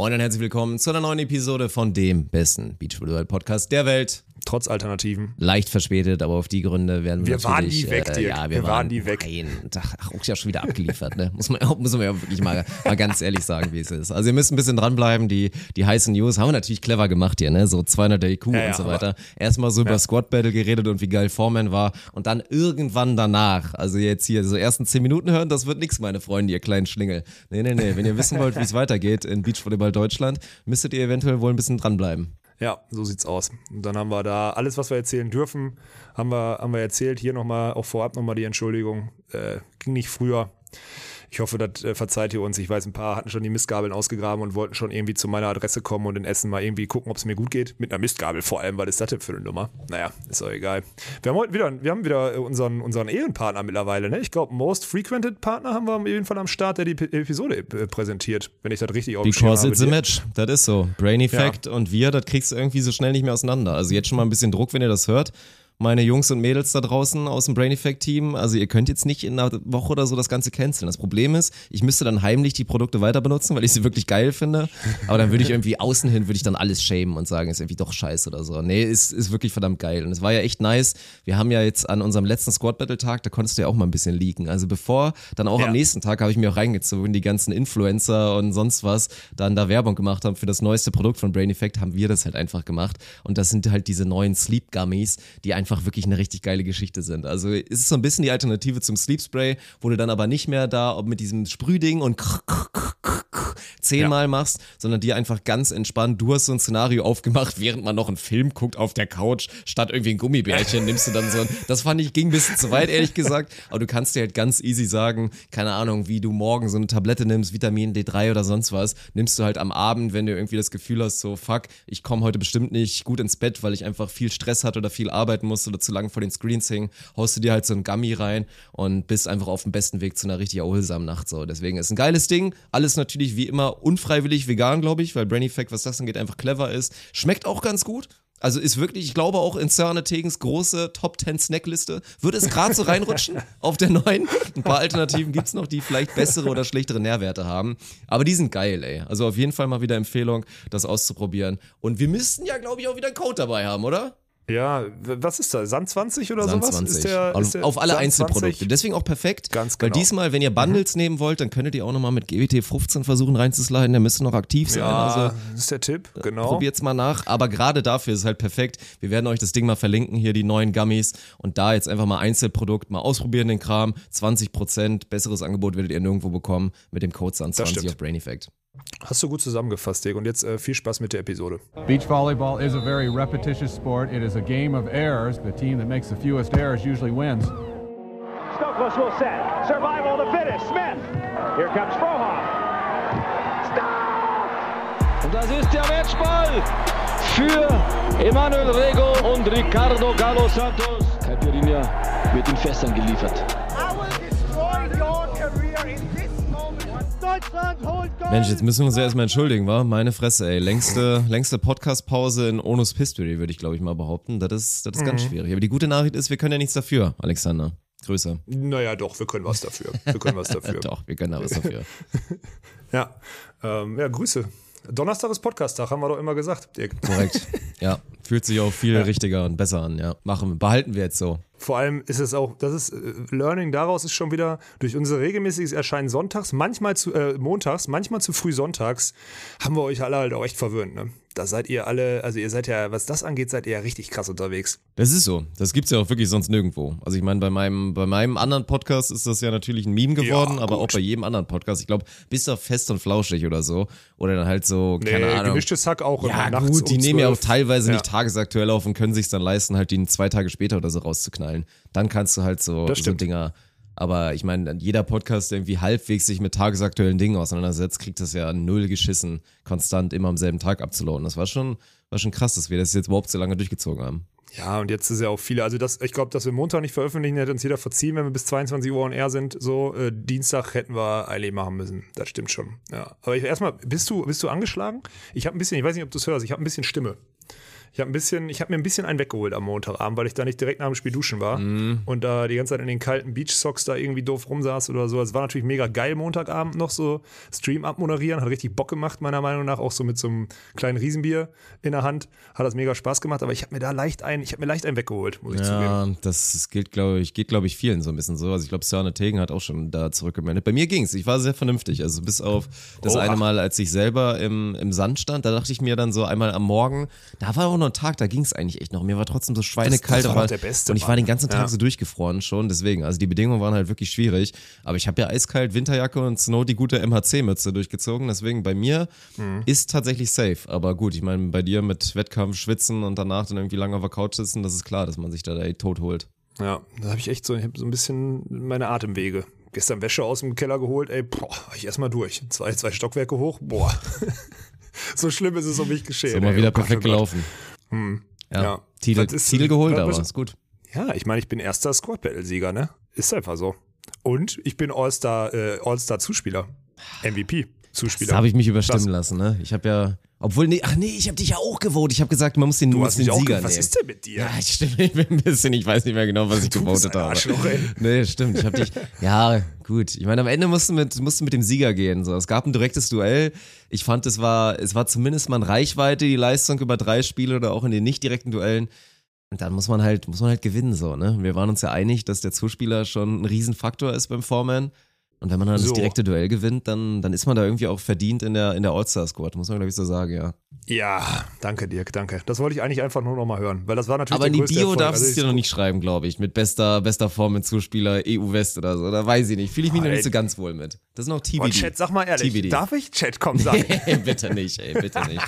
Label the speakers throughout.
Speaker 1: Moin und herzlich willkommen zu einer neuen Episode von dem besten Beachvolleyball Podcast der Welt.
Speaker 2: Trotz Alternativen.
Speaker 1: Leicht verspätet, aber auf die Gründe werden wir,
Speaker 2: Wir waren nie weg,
Speaker 1: äh,
Speaker 2: Dirk.
Speaker 1: ja, wir,
Speaker 2: Wir waren nie weg.
Speaker 1: Nein, ach, ja schon wieder abgeliefert, ne? Muss man, muss man ja wirklich mal, mal ganz ehrlich sagen, wie es ist. Also ihr müsst ein bisschen dranbleiben, die, die heißen News haben wir natürlich clever gemacht hier, ne? So 200 IQ
Speaker 2: Ja,
Speaker 1: und so weiter. Erstmal so über Squad Battle geredet und wie geil Foreman war und dann irgendwann danach, also jetzt hier so ersten 10 Minuten hören, das wird nix, meine Freunde, ihr kleinen Schlingel. Nee, nee, nee, wenn ihr wissen wollt, wie es weitergeht in Beachvolleyball Deutschland, müsstet ihr eventuell wohl ein bisschen dranbleiben.
Speaker 2: Ja, so sieht's aus. Und dann haben wir da alles, was wir erzählen dürfen, haben wir, haben wir erzählt. Hier nochmal, auch vorab nochmal die Entschuldigung. Äh, ging nicht früher. Ich hoffe, das äh, verzeiht ihr uns. Ich weiß, ein paar hatten schon die Mistgabeln ausgegraben und wollten schon irgendwie zu meiner Adresse kommen und in Essen mal irgendwie gucken, ob es mir gut geht. Mit einer Mistgabel vor allem, weil das ist das für eine Nummer? Naja, ist auch egal. Wir haben heute wieder, wir haben wieder äh, unseren, unseren Ehrenpartner mittlerweile. Ne? Ich glaube, Most Frequented Partner haben wir auf jeden Fall am Start, der die P Episode äh, präsentiert, wenn ich das richtig auf dem Schirm
Speaker 1: Because
Speaker 2: habe.
Speaker 1: it's a match. Das ist so. Brain Effect und wir, das kriegst du irgendwie so schnell nicht mehr auseinander. Also jetzt schon mal ein bisschen Druck, wenn ihr das hört. Meine Jungs und Mädels da draußen aus dem Brain Effect Team, also ihr könnt jetzt nicht in einer Woche oder so das Ganze canceln. Das Problem ist, ich müsste dann heimlich die Produkte weiter benutzen, weil ich sie wirklich geil finde. Aber dann würde ich irgendwie außen hin, würde ich dann alles schämen und sagen, ist irgendwie doch scheiße oder so. Nee, ist, ist wirklich verdammt geil. Und es war ja echt nice. Wir haben ja jetzt an unserem letzten Squad Battle Tag, da konntest du ja auch mal ein bisschen leaken. Also bevor, dann auch
Speaker 2: Ja.
Speaker 1: am nächsten Tag habe ich mir auch reingezogen, die ganzen Influencer und sonst was dann da Werbung gemacht haben für das neueste Produkt von Brain Effect, haben wir das halt einfach gemacht. Und das sind halt diese neuen Sleep Gummies, die einfach wirklich eine richtig geile Geschichte sind. Also es ist so ein bisschen die Alternative zum Sleep Spray, wo du dann aber nicht mehr da ob mit diesem Sprühding und zehnmal machst, sondern dir einfach ganz entspannt, du hast so ein Szenario aufgemacht, während man noch einen Film guckt auf der Couch, statt irgendwie ein Gummibärchen, nimmst du dann so ein, das fand ich, ging ein bisschen zu weit, ehrlich gesagt, aber du kannst dir halt ganz easy sagen, keine Ahnung, wie du morgen so eine Tablette nimmst, Vitamin D3 oder sonst was, nimmst du halt am Abend, wenn du irgendwie das Gefühl hast, so fuck, ich komme heute bestimmt nicht gut ins Bett, weil ich einfach viel Stress hatte oder viel arbeiten musste oder zu lange vor den Screens hing, haust du dir halt so ein Gummy rein und bist einfach auf dem besten Weg zu einer richtig erholsamen Nacht so. Deswegen ist ein geiles Ding, alles natürlich wie immer unfreiwillig vegan, glaube ich, weil Brain Effect, was das angeht, einfach clever ist. Schmeckt auch ganz gut. Also ist wirklich, ich glaube auch in Sörne Tegens große Top 10 Snackliste würde es gerade so reinrutschen auf der neuen. Ein paar Alternativen gibt's noch, die vielleicht bessere oder schlechtere Nährwerte haben. Aber die sind geil, ey. Also auf jeden Fall mal wieder Empfehlung, das auszuprobieren. Und wir müssten ja, glaube ich, auch wieder einen Code dabei haben, oder?
Speaker 2: Ja, was ist da? Sand 20 oder
Speaker 1: Sand
Speaker 2: sowas?
Speaker 1: 20.
Speaker 2: Ist der,
Speaker 1: auf,
Speaker 2: ist der
Speaker 1: auf alle
Speaker 2: Sand
Speaker 1: Einzelprodukte.
Speaker 2: 20?
Speaker 1: Deswegen auch perfekt.
Speaker 2: Ganz
Speaker 1: Weil
Speaker 2: genau.
Speaker 1: diesmal, wenn ihr Bundles nehmen wollt, dann könntet ihr auch nochmal mit GWT 15 versuchen reinzusliden. Der müsste noch aktiv sein.
Speaker 2: Ja,
Speaker 1: Also
Speaker 2: das ist der Tipp, genau.
Speaker 1: Probiert's mal nach, aber gerade dafür ist es halt perfekt. Wir werden euch das Ding mal verlinken, hier die neuen Gummies und da jetzt einfach mal Einzelprodukt mal ausprobieren den Kram. 20% besseres Angebot werdet ihr nirgendwo bekommen mit dem Code SAN20
Speaker 2: stimmt.
Speaker 1: auf Brain Effect.
Speaker 2: Hast du gut zusammengefasst, Dirk. Und jetzt äh, viel Spaß mit der Episode.
Speaker 3: Beach volleyball is a very repetitious sport. It is a game of errors. The team that makes the fewest errors usually wins.
Speaker 4: Stokos will set. Survival of the fittest. Smith. Here comes Frohoff. Stop!
Speaker 5: Und das ist der Matchball für Emanuel Rego und Ricardo Galo Santos. Caipirinha wird in Fässern geliefert.
Speaker 1: Mensch, jetzt müssen wir uns ja erstmal entschuldigen, wa? Meine Fresse, ey. Längste, längste Podcast-Pause in Onus History, würde ich glaube ich mal behaupten. Das ist, das ist
Speaker 2: Mhm.
Speaker 1: ganz schwierig. Aber die gute Nachricht ist, wir können ja nichts dafür, Alexander. Grüße.
Speaker 2: Naja, doch, wir können was dafür. Wir können was dafür.
Speaker 1: Doch, wir können da was dafür.
Speaker 2: Ja. Ähm, ja, Grüße. Donnerstag ist Podcast-Tag, haben wir doch immer gesagt, Dirk.
Speaker 1: Korrekt. Ja, fühlt sich auch viel richtiger und besser an, ja. Machen wir, behalten wir jetzt so.
Speaker 2: Vor allem ist es auch, das ist, äh, Learning daraus ist schon wieder durch unser regelmäßiges Erscheinen sonntags, manchmal zu, äh, montags, manchmal zu früh sonntags, haben wir euch alle halt auch echt verwöhnt, ne? Da seid ihr alle, also ihr seid ja, was das angeht, seid ihr ja richtig krass unterwegs.
Speaker 1: Das ist so. Das gibt's ja auch wirklich sonst nirgendwo. Also ich meine, bei meinem, bei meinem anderen Podcast ist das ja natürlich ein Meme geworden,
Speaker 2: Ja,
Speaker 1: aber auch bei jedem anderen Podcast. Ich glaube, bis auf fest und flauschig oder so. Oder dann halt so, keine
Speaker 2: Nee,
Speaker 1: Ahnung.
Speaker 2: gemischtes Hack auch
Speaker 1: Ja,
Speaker 2: immer
Speaker 1: gut, die
Speaker 2: um
Speaker 1: nehmen ja auch
Speaker 2: 12.
Speaker 1: teilweise
Speaker 2: Ja.
Speaker 1: nicht tagesaktuell auf und können sich dann leisten, halt die zwei Tage später oder so rauszuknallen. Dann kannst du halt so, so. Dinger. Aber ich meine, jeder Podcast, der irgendwie halbwegs sich mit tagesaktuellen Dingen auseinandersetzt, kriegt das ja null geschissen, konstant immer am selben Tag abzuladen. Das war schon, war schon krass, dass wir das jetzt überhaupt so lange durchgezogen haben.
Speaker 2: Ja, und jetzt ist ja auch viele, also das, ich glaube, dass wir Montag nicht veröffentlichen, hätte uns jeder verziehen, wenn wir bis 22 Uhr on air sind. So, äh, Dienstag hätten wir eigentlich machen müssen. Das stimmt schon. Ja. Aber ich, erstmal, bist du, bist du angeschlagen? Ich habe ein bisschen, ich weiß nicht, ob du es hörst, ich habe ein bisschen Stimme. Ich habe ein bisschen, ich habe mir ein bisschen einen weggeholt am Montagabend, weil ich da nicht direkt nach dem Spiel duschen war
Speaker 1: Mhm.
Speaker 2: und da die ganze Zeit in den kalten Beach-Socks da irgendwie doof rumsaß oder so. Es war natürlich mega geil, Montagabend noch so Stream abmoderieren. Hat richtig Bock gemacht, meiner Meinung nach. Auch so mit so einem kleinen Riesenbier in der Hand. Hat das mega Spaß gemacht, aber ich habe mir da leicht einen, ich habe mir leicht einen weggeholt, muss ich zugeben.
Speaker 1: Ja, das gilt, glaube ich, geht, glaube ich, vielen so ein bisschen so. Also ich glaube, Sörne Tegen hat auch schon da zurückgemeldet. Bei mir ging's. Ich war sehr vernünftig. Also bis auf das
Speaker 2: Oha.
Speaker 1: eine Mal, als ich selber im, im Sand stand, da dachte ich mir dann so einmal am Morgen, da war auch noch ein Tag, da ging's eigentlich echt noch. Mir war trotzdem so schweinekalt.
Speaker 2: Das- das war der beste,
Speaker 1: und ich war den ganzen Tag
Speaker 2: Ja.
Speaker 1: so durchgefroren schon. Deswegen, also die Bedingungen waren halt wirklich schwierig. Aber ich habe ja eiskalt Winterjacke und Snow die gute MHC-Mütze durchgezogen. Deswegen bei mir
Speaker 2: Mhm.
Speaker 1: ist tatsächlich safe. Aber gut, ich meine, bei dir mit Wettkampf schwitzen und danach dann irgendwie lange auf der Couch sitzen, das ist klar, dass man sich da ey, tot holt.
Speaker 2: Ja, da habe ich echt so, ich hab so ein bisschen meine Atemwege. Gestern Wäsche aus dem Keller geholt, ey, boah, war ich erstmal durch. Zwei, zwei Stockwerke hoch, boah. so schlimm ist es um mich geschehen.
Speaker 1: Mal
Speaker 2: ey.
Speaker 1: wieder
Speaker 2: Oh Gott,
Speaker 1: perfekt
Speaker 2: oh Gott.
Speaker 1: Gelaufen. Ja.
Speaker 2: Ja.
Speaker 1: Titel,
Speaker 2: Das
Speaker 1: Titel geholt, aber ist gut.
Speaker 2: Ja, ich meine, ich bin erster Squad Battle Sieger, ne? Ist einfach so. Und ich bin All-Star äh, All-Star Zuspieler. MVP Zuspieler.
Speaker 1: Da habe ich mich überstimmen
Speaker 2: Das-
Speaker 1: lassen, ne? Ich habe ja, obwohl, nee, ach nee, ich habe dich ja auch gewotet. Ich habe gesagt, man muss den,
Speaker 2: Du
Speaker 1: muss
Speaker 2: hast
Speaker 1: den Sieger
Speaker 2: ge- Was
Speaker 1: nehmen.
Speaker 2: ist denn mit dir?
Speaker 1: Ja, ich stimme, ich bin ein bisschen, ich weiß nicht mehr genau, was ich
Speaker 2: Du
Speaker 1: gewotet habe.
Speaker 2: Arschloch, ey.
Speaker 1: Nee, stimmt. Ich habe dich. Ja, gut. Ich meine, am Ende musst du mit, musst du mit dem Sieger gehen. So. Es gab ein direktes Duell. Ich fand, es war, es war zumindest mal in Reichweite, die Leistung über drei Spiele oder auch in den nicht direkten Duellen. Und dann muss man halt, muss man halt gewinnen, so, ne? Wir waren uns ja einig, dass der Zuspieler schon ein Riesenfaktor ist beim Foreman. Und wenn man dann
Speaker 2: So.
Speaker 1: das direkte Duell gewinnt, dann, dann ist man da irgendwie auch verdient in der, in der All-Star-Squad, muss man, glaube ich, so sagen, ja.
Speaker 2: Ja, danke Dirk, danke. Das wollte ich eigentlich einfach nur noch mal hören, weil das war natürlich
Speaker 1: Aber in die Bio darfst du
Speaker 2: Also
Speaker 1: es dir noch nicht schreiben, glaube ich. Mit bester, bester Form mit Zuspieler EU West oder so. Da weiß ich nicht. Fühle ich mich noch
Speaker 2: Ey.
Speaker 1: nicht so ganz wohl mit. Das ist noch
Speaker 2: Boah,
Speaker 1: TBD.
Speaker 2: Chat, sag mal ehrlich,
Speaker 1: TBD.
Speaker 2: darf ich Chat kommen sagen?
Speaker 1: bitte nicht, ey, bitte nicht.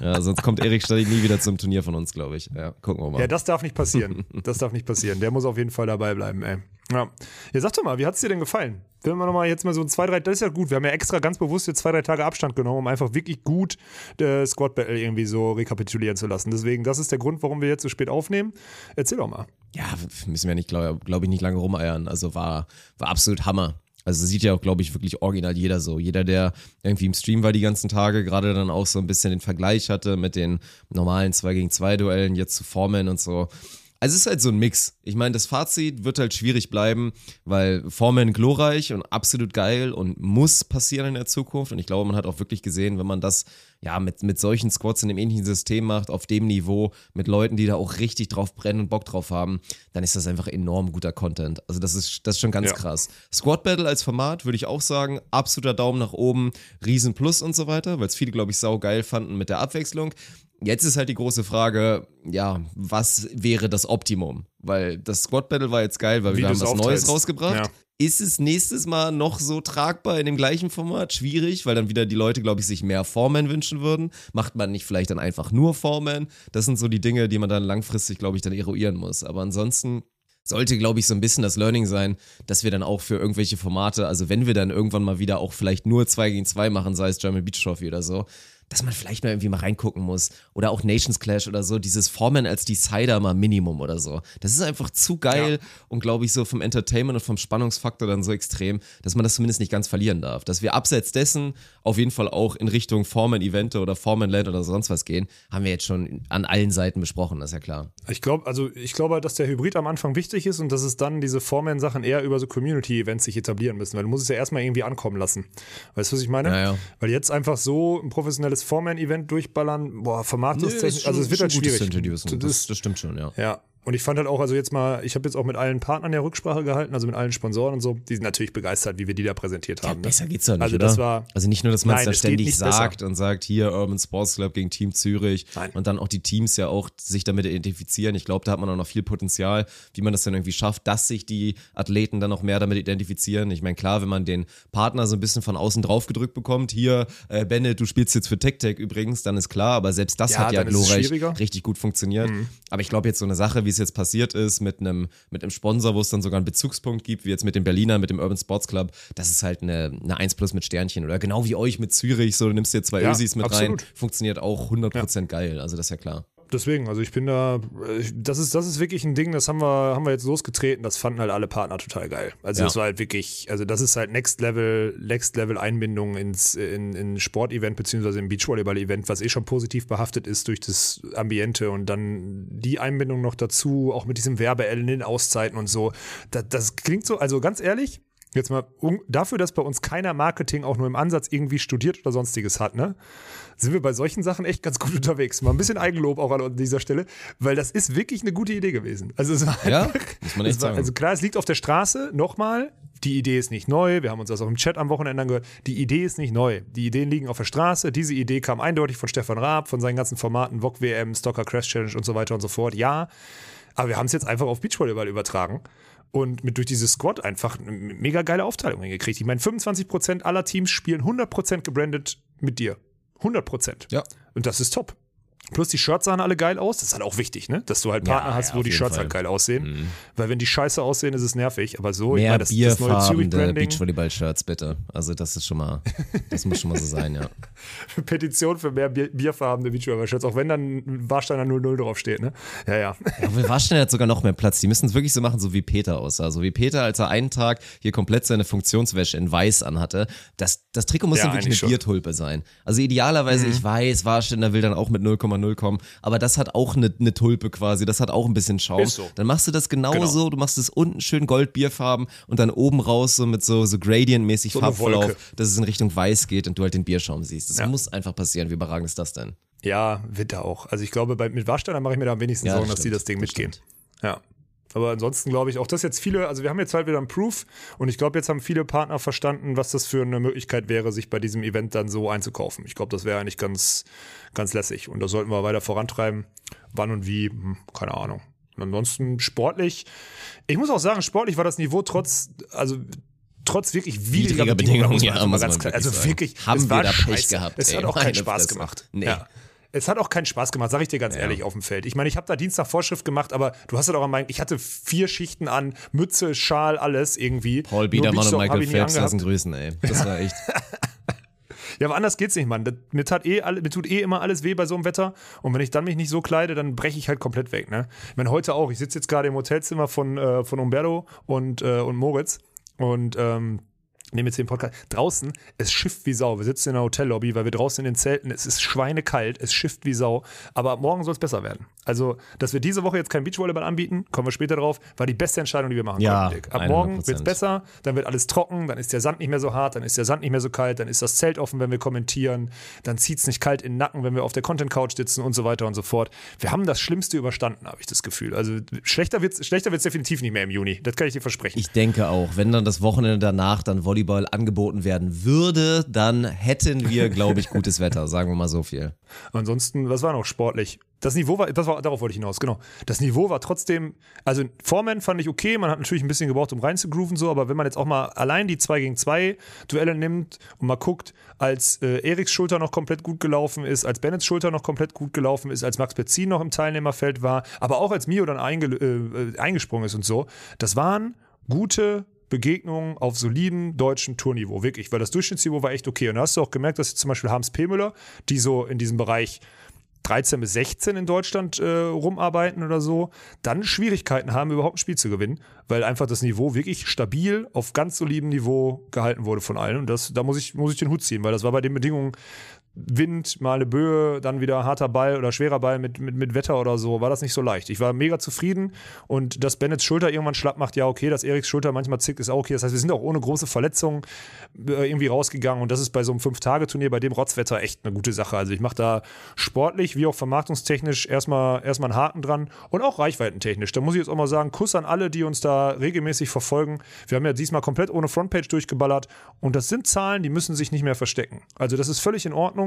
Speaker 1: Ja, sonst kommt Erik Stadi nie wieder zum Turnier von uns, glaube ich. Ja, gucken wir mal.
Speaker 2: Ja, das darf nicht passieren. Das darf nicht passieren. Der muss auf jeden Fall dabei bleiben, ey. Ja. ja, sag doch mal, wie hat's dir denn gefallen? Wenn wir nochmal jetzt mal so zwei, drei, das ist ja gut. Wir haben ja extra ganz bewusst jetzt zwei, drei Tage Abstand genommen, um einfach wirklich gut äh, Squad Battle irgendwie so rekapitulieren zu lassen. Deswegen, das ist der Grund, warum wir jetzt so spät aufnehmen. Erzähl doch mal.
Speaker 1: ja, müssen wir nicht, glaube glaub ich, nicht lange rumeiern. Also war, war absolut Hammer. Also sieht ja auch, glaube ich, wirklich original jeder so. Jeder, der irgendwie im Stream war die ganzen Tage, gerade dann auch so ein bisschen den Vergleich hatte mit den normalen 2 gegen 2 Duellen, jetzt zu Formen und so. Also es ist halt so ein Mix. Ich meine, das Fazit wird halt schwierig bleiben, weil Foreman glorreich und absolut geil und muss passieren in der Zukunft. Und ich glaube, man hat auch wirklich gesehen, wenn man das ja mit, mit solchen Squads in dem ähnlichen System macht, auf dem Niveau, mit Leuten, die da auch richtig drauf brennen und Bock drauf haben, dann ist das einfach enorm guter Content. Also das ist, das ist schon ganz
Speaker 2: Ja.
Speaker 1: krass. Squad Battle als Format würde ich auch sagen, absoluter Daumen nach oben, Riesen Plus und so weiter, weil es viele, glaube ich, sau geil fanden mit der Abwechslung. Jetzt ist halt die große Frage, ja, was wäre das Optimum? Weil das Squad Battle war jetzt geil, weil
Speaker 2: Wie
Speaker 1: wir haben was Neues
Speaker 2: aufteilst.
Speaker 1: rausgebracht.
Speaker 2: Ja.
Speaker 1: Ist es nächstes Mal noch so tragbar in dem gleichen Format? Schwierig, weil dann wieder die Leute, glaube ich, sich mehr Foreman wünschen würden. Macht man nicht vielleicht dann einfach nur Foreman? Das sind so die Dinge, die man dann langfristig, glaube ich, dann eruieren muss. Aber ansonsten sollte, glaube ich, so ein bisschen das Learning sein, dass wir dann auch für irgendwelche Formate, also wenn wir dann irgendwann mal wieder auch vielleicht nur 2 gegen 2 machen, sei es German Beach Trophy oder so, dass man vielleicht mal irgendwie mal reingucken muss. Oder auch Nations Clash oder so, dieses Formen als Decider mal Minimum oder so. Das ist einfach zu geil und glaube ich so vom Entertainment und vom Spannungsfaktor dann so extrem, dass man das zumindest nicht ganz verlieren darf. Dass wir abseits dessen auf jeden Fall auch in Richtung Formen-Evente oder Formen-Land oder sonst was gehen, haben wir jetzt schon an allen Seiten besprochen, das ist ja klar.
Speaker 2: Ich glaube, also ich glaube, dass der Hybrid am Anfang wichtig ist und dass es dann diese Foreman-Sachen eher über so Community-Events sich etablieren müssen, weil du musst es ja erstmal irgendwie ankommen lassen. Weißt du, was ich meine?
Speaker 1: Ja, ja.
Speaker 2: Weil jetzt einfach so ein professionelles Foreman-Event durchballern, boah, Format ist technisch, also es wird halt schwierig.
Speaker 1: Das, das, das stimmt schon, ja.
Speaker 2: Ja. Und ich fand halt auch, also jetzt mal, ich habe jetzt auch mit allen Partnern ja Rücksprache gehalten, also mit allen Sponsoren und so, die sind natürlich begeistert, wie wir die da präsentiert haben. ne?
Speaker 1: Besser geht's doch nicht,
Speaker 2: Also
Speaker 1: oder?
Speaker 2: das war-
Speaker 1: also nicht nur, dass man es da ständig
Speaker 2: nicht besser.
Speaker 1: sagt und sagt, hier Urban Sports Club gegen Team Zürich
Speaker 2: Nein.
Speaker 1: und dann auch die Teams ja auch sich damit identifizieren. Ich glaube, da hat man auch noch viel Potenzial, wie man das dann irgendwie schafft, dass sich die Athleten dann noch mehr damit identifizieren. Ich meine, klar, wenn man den Partner so ein bisschen von außen drauf gedrückt bekommt, hier, äh, Bennett, du spielst jetzt für TechTech übrigens, dann ist klar, aber selbst das
Speaker 2: Ja,
Speaker 1: hat ja glorreich.
Speaker 2: Mhm.
Speaker 1: richtig gut funktioniert. Aber ich glaube jetzt so eine Sache, wie es jetzt passiert ist mit einem mit einem Sponsor, wo es dann sogar einen Bezugspunkt gibt, wie jetzt mit dem Berliner, mit dem Urban Sports Club, das ist halt eine, eine 1 plus mit Sternchen oder genau wie euch mit Zürich, so du nimmst dir zwei
Speaker 2: Ja,
Speaker 1: Ösis mit
Speaker 2: absolut.
Speaker 1: rein, funktioniert auch 100% geil, also das ist ja klar.
Speaker 2: Deswegen, also ich bin da, äh, das ist, das ist wirklich ein Ding, das haben wir, haben wir jetzt losgetreten, das fanden halt alle Partner total geil. Also
Speaker 1: Ja.
Speaker 2: das war halt wirklich, also das ist halt Next Level, Next Level Einbindung ins, in, in Sportevent beziehungsweise im Beachvolleyball-Event, was eh schon positiv behaftet ist durch das Ambiente und dann die Einbindung noch dazu, auch mit diesem Werbe-L in den Auszeiten und so. Das, das klingt so, also ganz ehrlich, Jetzt mal dafür, dass bei uns keiner Marketing auch nur im Ansatz irgendwie studiert oder sonstiges hat, ne? Sind wir bei solchen Sachen echt ganz gut unterwegs. Mal ein bisschen Eigenlob auch an dieser Stelle, weil das ist wirklich eine gute Idee gewesen. Also es war
Speaker 1: Ja, muss man echt
Speaker 2: war,
Speaker 1: sagen.
Speaker 2: Also klar, es liegt auf der Straße. Nochmal, die Idee ist nicht neu. Wir haben uns das auch im Chat am Wochenende angehört. Die Idee ist nicht neu. Die Ideen liegen auf der Straße. Diese Idee kam eindeutig von Stefan Raab, von seinen ganzen Formaten, VOG WM, Stocker Crash Challenge und so weiter und so fort. Ja, aber wir haben es jetzt einfach auf Beachvolleyball übertragen und mit durch dieses Squad einfach eine mega geile Aufteilung hingekriegt. Ich meine, 25% aller Teams spielen 100% gebrandet mit dir. 100%.
Speaker 1: Ja.
Speaker 2: Und das ist top. Plus die Shirts sahen alle geil aus. Das ist halt auch wichtig, ne? Dass du halt Partner
Speaker 1: Ja,
Speaker 2: hast,
Speaker 1: ja,
Speaker 2: wo die Shirts
Speaker 1: Fall. Mhm.
Speaker 2: halt geil aussehen. Weil wenn die scheiße aussehen, ist es nervig. Aber so, ich
Speaker 1: Mehr
Speaker 2: meine, das, das neue
Speaker 1: bierfarbene
Speaker 2: Zurich-Branding,
Speaker 1: Beachvolleyball-Shirts, bitte. Also das ist schon mal, das muss schon mal so sein, ja.
Speaker 2: Petition für mehr Bier, bierfarbene Beachvolleyball-Shirts, auch wenn dann Warsteiner 00 draufsteht, ne? Ja, ja.
Speaker 1: Ja, aber Warstein hat sogar noch mehr Platz. Die müssen es wirklich so machen, so wie Peter aussah. So wie Peter, als er einen Tag hier komplett seine Funktionswäsche in weiß anhatte. Das, das Trikot muss
Speaker 2: Ja,
Speaker 1: dann wirklich eine
Speaker 2: schon.
Speaker 1: Biertulpe sein. Also idealerweise, ich weiß, Warsteiner will dann auch mit 0,0 kommen, aber das hat auch eine, eine Tulpe quasi. Das hat auch ein bisschen Schaum.
Speaker 2: So.
Speaker 1: Dann machst du das genauso.
Speaker 2: Genau.
Speaker 1: Du machst es unten schön goldbierfarben und dann oben raus so mit so, so Gradient-mäßig
Speaker 2: So
Speaker 1: Farbverlauf, dass es in Richtung weiß geht und du halt den Bierschaum siehst. Das
Speaker 2: Ja.
Speaker 1: muss einfach passieren. Wie überragend ist das denn?
Speaker 2: Ja, wird da auch. Also ich glaube, bei, mit Warsteiner mache ich mir da am wenigsten
Speaker 1: Ja,
Speaker 2: Sorgen,
Speaker 1: das
Speaker 2: dass die das Ding
Speaker 1: Das
Speaker 2: mitgehen.
Speaker 1: stimmt.
Speaker 2: Ja. Aber ansonsten glaube ich auch, dass jetzt viele, also wir haben jetzt halt wieder ein Proof und ich glaube, jetzt haben viele Partner verstanden, was das für eine Möglichkeit wäre, sich bei diesem Event dann so einzukaufen. Ich glaube, das wäre eigentlich ganz, ganz lässig und das sollten wir weiter vorantreiben. Wann und wie, hm, keine Ahnung. Und ansonsten sportlich, ich muss auch sagen, sportlich war das Niveau trotz, also trotz wirklich widriger, Bedingungen,
Speaker 1: Bedingungen, ja,
Speaker 2: mal ganz klar, also wirklich,
Speaker 1: Haben
Speaker 2: es
Speaker 1: wir
Speaker 2: war
Speaker 1: da Pech
Speaker 2: scheiße.
Speaker 1: gehabt,
Speaker 2: Es
Speaker 1: ey,
Speaker 2: hat auch keinen Spaß
Speaker 1: Fresse.
Speaker 2: gemacht.
Speaker 1: Nee.
Speaker 2: Ja. Es hat auch keinen Spaß gemacht, sag ich dir ganz ehrlich, auf dem Feld. Ich meine, ich habe da Dienstag Vorschrift gemacht, aber du hast ja doch an meinen, ich hatte vier Schichten an, Mütze, Schal, alles irgendwie.
Speaker 1: Paul Biedermann und Michael Phelps lassen grüßen, ey. Das war echt.
Speaker 2: Ja, aber anders geht's nicht, Mann. Das, mir, tat eh mir tut eh immer alles weh bei so einem Wetter. Und wenn ich dann mich nicht so kleide, dann breche ich halt komplett weg. Ne? Ich meine, heute auch. Ich sitze jetzt gerade im Hotelzimmer von, äh, von Umberto und, äh, und Moritz und ähm, nehme jetzt den Podcast. Draußen, es schifft wie Sau. Wir sitzen in der Hotellobby, weil wir draußen in den Zelten, es ist schweinekalt, es schifft wie Sau. Aber morgen soll es besser werden. Also, dass wir diese Woche jetzt kein Beachvolleyball anbieten, kommen wir später drauf, war die beste Entscheidung, die wir machen
Speaker 1: Ja,
Speaker 2: konnten. Ab morgen
Speaker 1: 100%.
Speaker 2: wird's besser, dann wird alles trocken, dann ist der Sand nicht mehr so hart, dann ist der Sand nicht mehr so kalt, dann ist das Zelt offen, wenn wir kommentieren, dann zieht's nicht kalt in den Nacken, wenn wir auf der Content Couch sitzen und so weiter und so fort. Wir haben das Schlimmste überstanden, habe ich das Gefühl. Also schlechter wird's, schlechter wird's definitiv nicht mehr im Juni. Das kann ich dir versprechen.
Speaker 1: Ich denke auch, wenn dann das Wochenende danach dann Volleyball angeboten werden würde, dann hätten wir, glaube ich, gutes Wetter, sagen wir mal so viel.
Speaker 2: Ansonsten, was war noch sportlich? Das Niveau war, das war, darauf wollte ich hinaus, genau. Das Niveau war trotzdem, also Foreman fand ich okay, man hat natürlich ein bisschen gebraucht, um reinzugrooven, so, aber wenn man jetzt auch mal allein die 2 gegen 2 Duelle nimmt und mal guckt, als äh, Eriks Schulter noch komplett gut gelaufen ist, als Bennets Schulter noch komplett gut gelaufen ist, als Max Petzin noch im Teilnehmerfeld war, aber auch als Mio dann einge äh, äh, eingesprungen ist und so, das waren gute Begegnungen auf soliden deutschen Tourniveau, wirklich, weil das Durchschnittsniveau war echt okay. Und da hast du auch gemerkt, dass zum Beispiel Harms P. Die so in diesem Bereich 13 bis 16 in Deutschland äh, rumarbeiten oder so, dann Schwierigkeiten haben, überhaupt ein Spiel zu gewinnen, weil einfach das Niveau wirklich stabil auf ganz solidem Niveau gehalten wurde von allen. Und das, da muss ich, muss ich den Hut ziehen, weil das war bei den Bedingungen Wind, mal eine Böe, dann wieder harter Ball oder schwerer Ball mit, mit, mit Wetter oder so, war das nicht so leicht. Ich war mega zufrieden und dass Bennets Schulter irgendwann schlapp macht, ja okay, dass Eriks Schulter manchmal zickt, ist auch okay. Das heißt, wir sind auch ohne große Verletzungen äh, irgendwie rausgegangen und das ist bei so einem Fünf-Tage-Turnier, bei dem Rotzwetter echt eine gute Sache. Also ich mache da sportlich wie auch vermarktungstechnisch erstmal, erstmal einen Haken dran und auch reichweitentechnisch. Da muss ich jetzt auch mal sagen, Kuss an alle, die uns da regelmäßig verfolgen. Wir haben ja diesmal komplett ohne Frontpage durchgeballert und das sind Zahlen, die müssen sich nicht mehr verstecken. Also das ist völlig in Ordnung,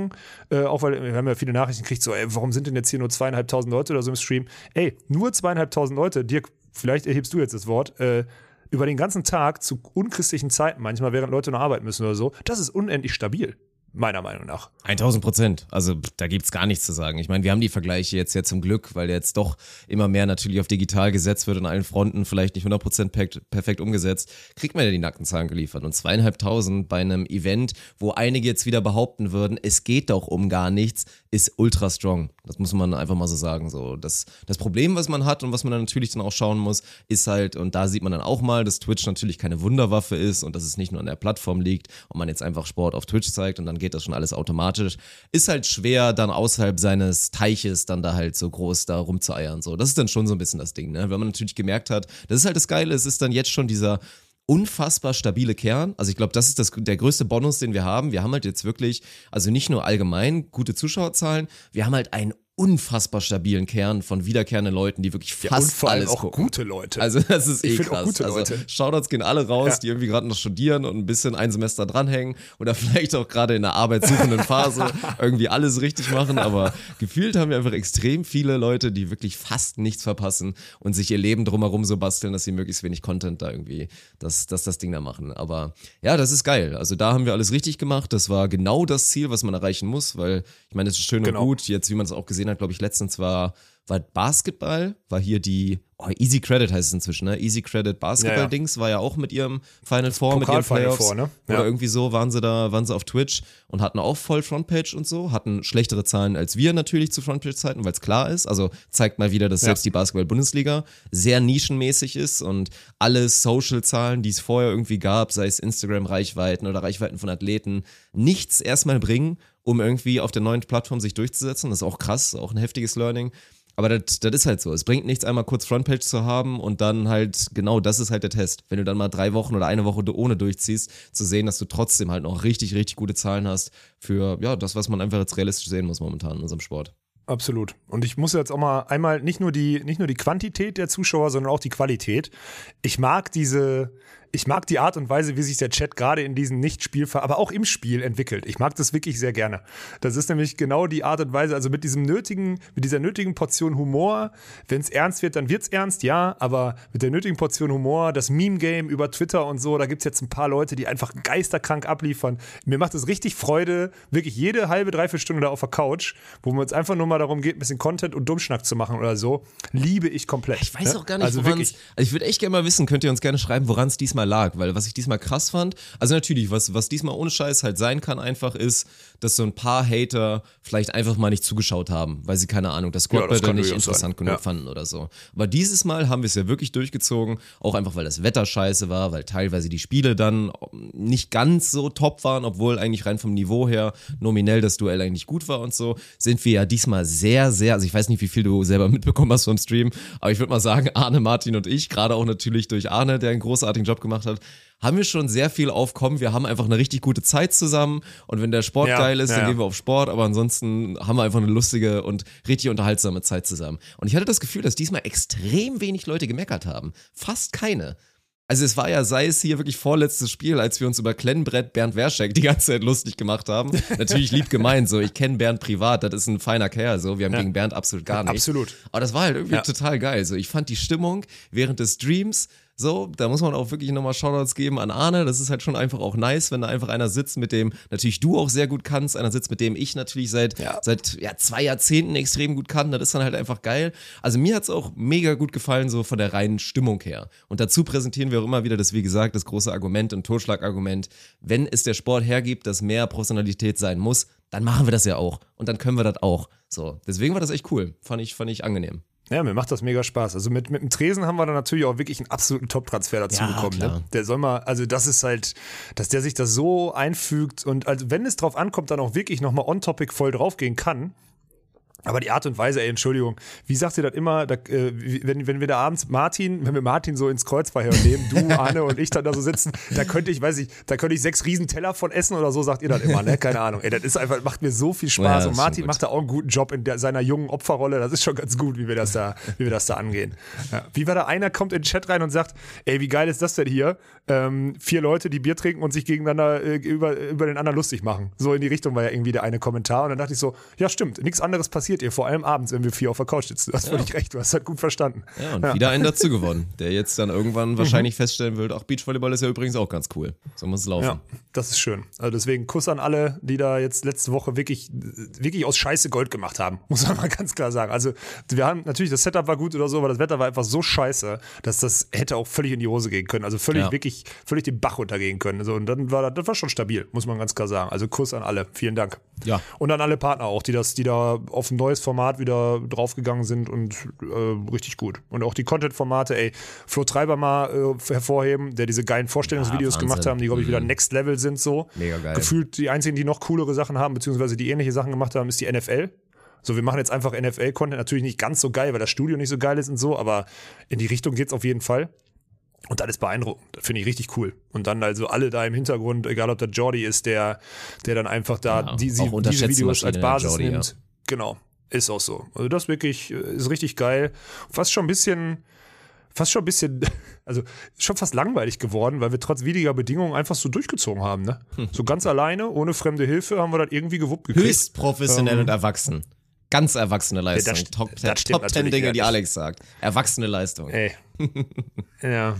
Speaker 2: äh, auch weil wir haben ja viele Nachrichten gekriegt, so, ey, warum sind denn jetzt hier nur zweieinhalbtausend Leute oder so im Stream? Ey, nur zweieinhalbtausend Leute, Dirk, vielleicht erhebst du jetzt das Wort, äh, über den ganzen Tag zu unchristlichen Zeiten, manchmal während Leute noch arbeiten müssen oder so, das ist unendlich stabil. Meiner Meinung nach.
Speaker 1: 1000 Prozent. Also da gibt's gar nichts zu sagen. Ich meine, wir haben die Vergleiche jetzt ja zum Glück, weil jetzt doch immer mehr natürlich auf digital gesetzt wird an allen Fronten, vielleicht nicht 100 Prozent perfekt umgesetzt, kriegt man ja die nackten Zahlen geliefert. Und zweieinhalbtausend bei einem Event, wo einige jetzt wieder behaupten würden, es geht doch um gar nichts, ist ultra strong. Das muss man einfach mal so sagen. So, das, das Problem, was man hat und was man dann natürlich dann auch schauen muss, ist halt, und da sieht man dann auch mal, dass Twitch natürlich keine Wunderwaffe ist und dass es nicht nur an der Plattform liegt und man jetzt einfach Sport auf Twitch zeigt und dann geht das schon alles automatisch. Ist halt schwer, dann außerhalb seines Teiches dann da halt so groß da rumzueiern. So, das ist dann schon so ein bisschen das Ding, ne? Wenn man natürlich gemerkt hat, das ist halt das Geile, es ist dann jetzt schon dieser unfassbar stabile Kern. Also ich glaube, das ist das, der größte Bonus, den wir haben. Wir haben halt jetzt wirklich, also nicht nur allgemein gute Zuschauerzahlen, wir haben halt einen unfassbar stabilen Kern von wiederkehrenden Leuten, die wirklich fast
Speaker 2: ja, und vor allem
Speaker 1: alles
Speaker 2: auch
Speaker 1: gucken.
Speaker 2: gute Leute.
Speaker 1: Also das ist eh
Speaker 2: Ich find auch
Speaker 1: krass.
Speaker 2: gute
Speaker 1: also
Speaker 2: Leute.
Speaker 1: Shoutouts gehen alle raus,
Speaker 2: Ja.
Speaker 1: die irgendwie gerade noch studieren und ein bisschen ein Semester dranhängen oder vielleicht auch gerade in einer arbeitssuchenden Phase irgendwie alles richtig machen. Aber gefühlt haben wir einfach extrem viele Leute, die wirklich fast nichts verpassen und sich ihr Leben drumherum so basteln, dass sie möglichst wenig Content da irgendwie das, das, das Ding da machen. Aber ja, das ist geil. Also da haben wir alles richtig gemacht. Das war genau das Ziel, was man erreichen muss, weil ich meine, es ist schön
Speaker 2: Genau.
Speaker 1: und gut. Jetzt, wie man es auch gesehen hat, glaube ich, letztens war war Basketball, war hier die, oh, Easy Credit heißt es inzwischen, ne? Easy Credit Basketball-Dings war ja auch mit ihrem Final Four, mit ihren
Speaker 2: Pokal-Final
Speaker 1: Playoffs.
Speaker 2: Four, ne?
Speaker 1: Oder
Speaker 2: Ja.
Speaker 1: irgendwie so waren sie da, waren sie auf Twitch und hatten auch voll Frontpage und so, hatten schlechtere Zahlen als wir natürlich zu Frontpage-Zeiten, weil es klar ist. Also zeigt mal wieder, dass
Speaker 2: Ja.
Speaker 1: selbst die Basketball-Bundesliga sehr nischenmäßig ist und alle Social-Zahlen, die es vorher irgendwie gab, sei es Instagram-Reichweiten oder Reichweiten von Athleten, nichts erstmal bringen, um irgendwie auf der neuen Plattform sich durchzusetzen. Das ist auch krass, auch ein heftiges Learning. Aber das, das ist halt so. Es bringt nichts, einmal kurz Frontpage zu haben und dann halt, genau das ist halt der Test. Wenn du dann mal drei Wochen oder eine Woche ohne durchziehst, zu sehen, dass du trotzdem halt noch richtig, richtig gute Zahlen hast für, ja, das, was man einfach jetzt realistisch sehen muss momentan in unserem Sport.
Speaker 2: Absolut. Und ich muss jetzt auch mal einmal nicht nur die, nicht nur die Quantität der Zuschauer, sondern auch die Qualität. Ich mag diese, ich mag die Art und Weise, wie sich der Chat gerade in diesen Nicht-Spielfall, aber auch im Spiel entwickelt. Ich mag das wirklich sehr gerne. Das ist nämlich genau die Art und Weise, also mit diesem nötigen, mit dieser nötigen Portion Humor. Wenn es ernst wird, dann wird's ernst, ja, aber mit der nötigen Portion Humor, das Meme-Game über Twitter und so, da gibt's jetzt ein paar Leute, die einfach geisterkrank abliefern. Mir macht es richtig Freude, wirklich jede halbe, dreiviertel Stunde da auf der Couch, wo wir uns einfach nur mal darum geht, ein bisschen Content und Dummschnack zu machen oder so, liebe ich komplett.
Speaker 1: Ich weiß
Speaker 2: ne?
Speaker 1: auch gar nicht,
Speaker 2: also
Speaker 1: woran es. Also ich würde echt gerne mal wissen, könnt ihr uns gerne schreiben, woran es diesmal lag, weil was ich diesmal krass fand, also natürlich, was, was diesmal ohne Scheiß halt sein kann, einfach ist, dass so ein paar Hater vielleicht einfach mal nicht zugeschaut haben, weil sie keine Ahnung, das Squad
Speaker 2: Ja,
Speaker 1: Battle nicht interessant
Speaker 2: sein,
Speaker 1: genug
Speaker 2: ja.
Speaker 1: fanden oder so. Aber dieses Mal haben wir es ja wirklich durchgezogen, auch einfach weil das Wetter scheiße war, weil teilweise die Spiele dann nicht ganz so top waren, obwohl eigentlich rein vom Niveau her nominell das Duell eigentlich gut war und so, sind wir ja diesmal sehr, sehr, also ich weiß nicht, wie viel du selber mitbekommen hast vom Stream, aber ich würde mal sagen, Arne, Martin und ich, gerade auch natürlich durch Arne, der einen großartigen Job gemacht hat, haben wir schon sehr viel aufkommen. Wir haben einfach eine richtig gute Zeit zusammen und wenn der Sport
Speaker 2: Ja,
Speaker 1: geil ist,
Speaker 2: ja,
Speaker 1: dann
Speaker 2: ja.
Speaker 1: gehen wir auf Sport, aber ansonsten haben wir einfach eine lustige und richtig unterhaltsame Zeit zusammen. Und ich hatte das Gefühl, dass diesmal extrem wenig Leute gemeckert haben. Fast keine. Also es war ja, sei es hier wirklich vorletztes Spiel, als wir uns über Klennbrett Bernd Werschek die ganze Zeit lustig gemacht haben. Natürlich lieb gemeint, so ich kenne Bernd privat, das ist ein feiner Kerl, so wir haben gegen Bernd absolut gar nichts.
Speaker 2: Absolut.
Speaker 1: Aber das war halt irgendwie
Speaker 2: Ja.
Speaker 1: total geil. So ich fand die Stimmung während des Streams so, da muss man auch wirklich nochmal Shoutouts geben an Arne. Das ist halt schon einfach auch nice, wenn da einfach einer sitzt, mit dem natürlich du auch sehr gut kannst, einer sitzt, mit dem ich natürlich seit,
Speaker 2: Ja.
Speaker 1: seit ja, zwei Jahrzehnten extrem gut kann. Das ist dann halt einfach geil. Also mir hat's auch mega gut gefallen, so von der reinen Stimmung her. Und dazu präsentieren wir auch immer wieder das, wie gesagt, das große Argument und Totschlagargument. Wenn es der Sport hergibt, dass mehr Professionalität sein muss, dann machen wir das ja auch. Und dann können wir das auch. So, deswegen war das echt cool. Fand ich, fand ich angenehm.
Speaker 2: Ja, mir macht das mega Spaß. Also mit, mit dem Tresen haben wir dann natürlich auch wirklich einen absoluten Top-Transfer dazu
Speaker 1: Ja,
Speaker 2: bekommen. Ne? Der soll mal, also das ist halt, dass der sich das so einfügt und also wenn es drauf ankommt, dann auch wirklich nochmal on-topic voll draufgehen kann. Aber die Art und Weise, ey, Entschuldigung, wie sagt ihr das immer, da, äh, wenn, wenn wir da abends Martin, wenn wir Martin so ins Kreuzverhör nehmen, du, Arne und ich dann da so sitzen, da könnte ich, weiß ich, da könnte ich sechs Riesenteller von essen oder so, sagt ihr dann immer, ne? Keine Ahnung. Ey, das ist einfach, macht mir so viel
Speaker 1: Ja,
Speaker 2: Spaß.
Speaker 1: das
Speaker 2: und Martin macht da auch einen guten Job in der, seiner jungen Opferrolle. Das ist schon ganz gut, wie wir das da, wie wir das da angehen. Ja. Wie war da einer kommt in den Chat rein und sagt, ey, wie geil ist das denn hier? Ähm, vier Leute, die Bier trinken und sich gegeneinander äh, über, über den anderen lustig machen. So in die Richtung war ja irgendwie der eine Kommentar. Und dann dachte ich so, ja, stimmt, nichts anderes passiert passiert ihr, vor allem abends, wenn wir vier auf der Couch sitzen. Du hast völlig recht, du hast halt gut verstanden.
Speaker 1: Ja, und wieder einen dazu gewonnen, der jetzt dann irgendwann wahrscheinlich feststellen wird, ach, Beachvolleyball ist ja übrigens auch ganz cool. So muss es laufen.
Speaker 2: Ja, das ist schön. Also deswegen Kuss an alle, die da jetzt letzte Woche wirklich, wirklich aus Scheiße Gold gemacht haben, muss man mal ganz klar sagen. Also wir haben natürlich, das Setup war gut oder so, aber das Wetter war einfach so scheiße, dass das hätte auch völlig in die Hose gehen können. Also völlig,
Speaker 1: Ja.
Speaker 2: wirklich, völlig den Bach runtergehen können. So, und dann war das, das war schon stabil, muss man ganz klar sagen. Also Kuss an alle. Vielen Dank.
Speaker 1: Ja.
Speaker 2: Und an alle Partner auch, die das, die da auf ein neues Format wieder draufgegangen sind und äh, richtig gut. Und auch die Content-Formate, ey, Flo Treiber mal äh, hervorheben, der diese geilen Vorstellungsvideos
Speaker 1: Ja,
Speaker 2: gemacht haben, die, glaube ich, wieder Next Level sind so.
Speaker 1: Mega geil.
Speaker 2: Gefühlt die einzigen, die noch coolere Sachen haben, beziehungsweise die ähnliche Sachen gemacht haben, ist die NFL. So, wir machen jetzt einfach NFL-Content, natürlich nicht ganz so geil, weil das Studio nicht so geil ist und so, aber in die Richtung geht's auf jeden Fall. Und das ist beeindruckend. Das finde ich richtig cool. Und dann also alle da im Hintergrund, egal ob der Jordi ist, der, der dann einfach da
Speaker 1: Ja,
Speaker 2: die, sie, diese Videos als
Speaker 1: der
Speaker 2: Basis
Speaker 1: Jordi,
Speaker 2: nimmt.
Speaker 1: ja.
Speaker 2: Genau. Ist auch so. Also das wirklich, äh, ist richtig geil. Fast schon ein bisschen, fast schon ein bisschen, also schon fast langweilig geworden, weil wir trotz widriger Bedingungen einfach so durchgezogen haben, ne? So ganz alleine, ohne fremde Hilfe, haben wir das irgendwie gewuppt gekriegt.
Speaker 1: Höchst professionell und erwachsen. Ganz erwachsene Leistung.
Speaker 2: das
Speaker 1: Top,
Speaker 2: das
Speaker 1: Top 10
Speaker 2: natürlich
Speaker 1: Dinge, die. Alex sagt. Erwachsene Leistung.
Speaker 2: Ey. ja.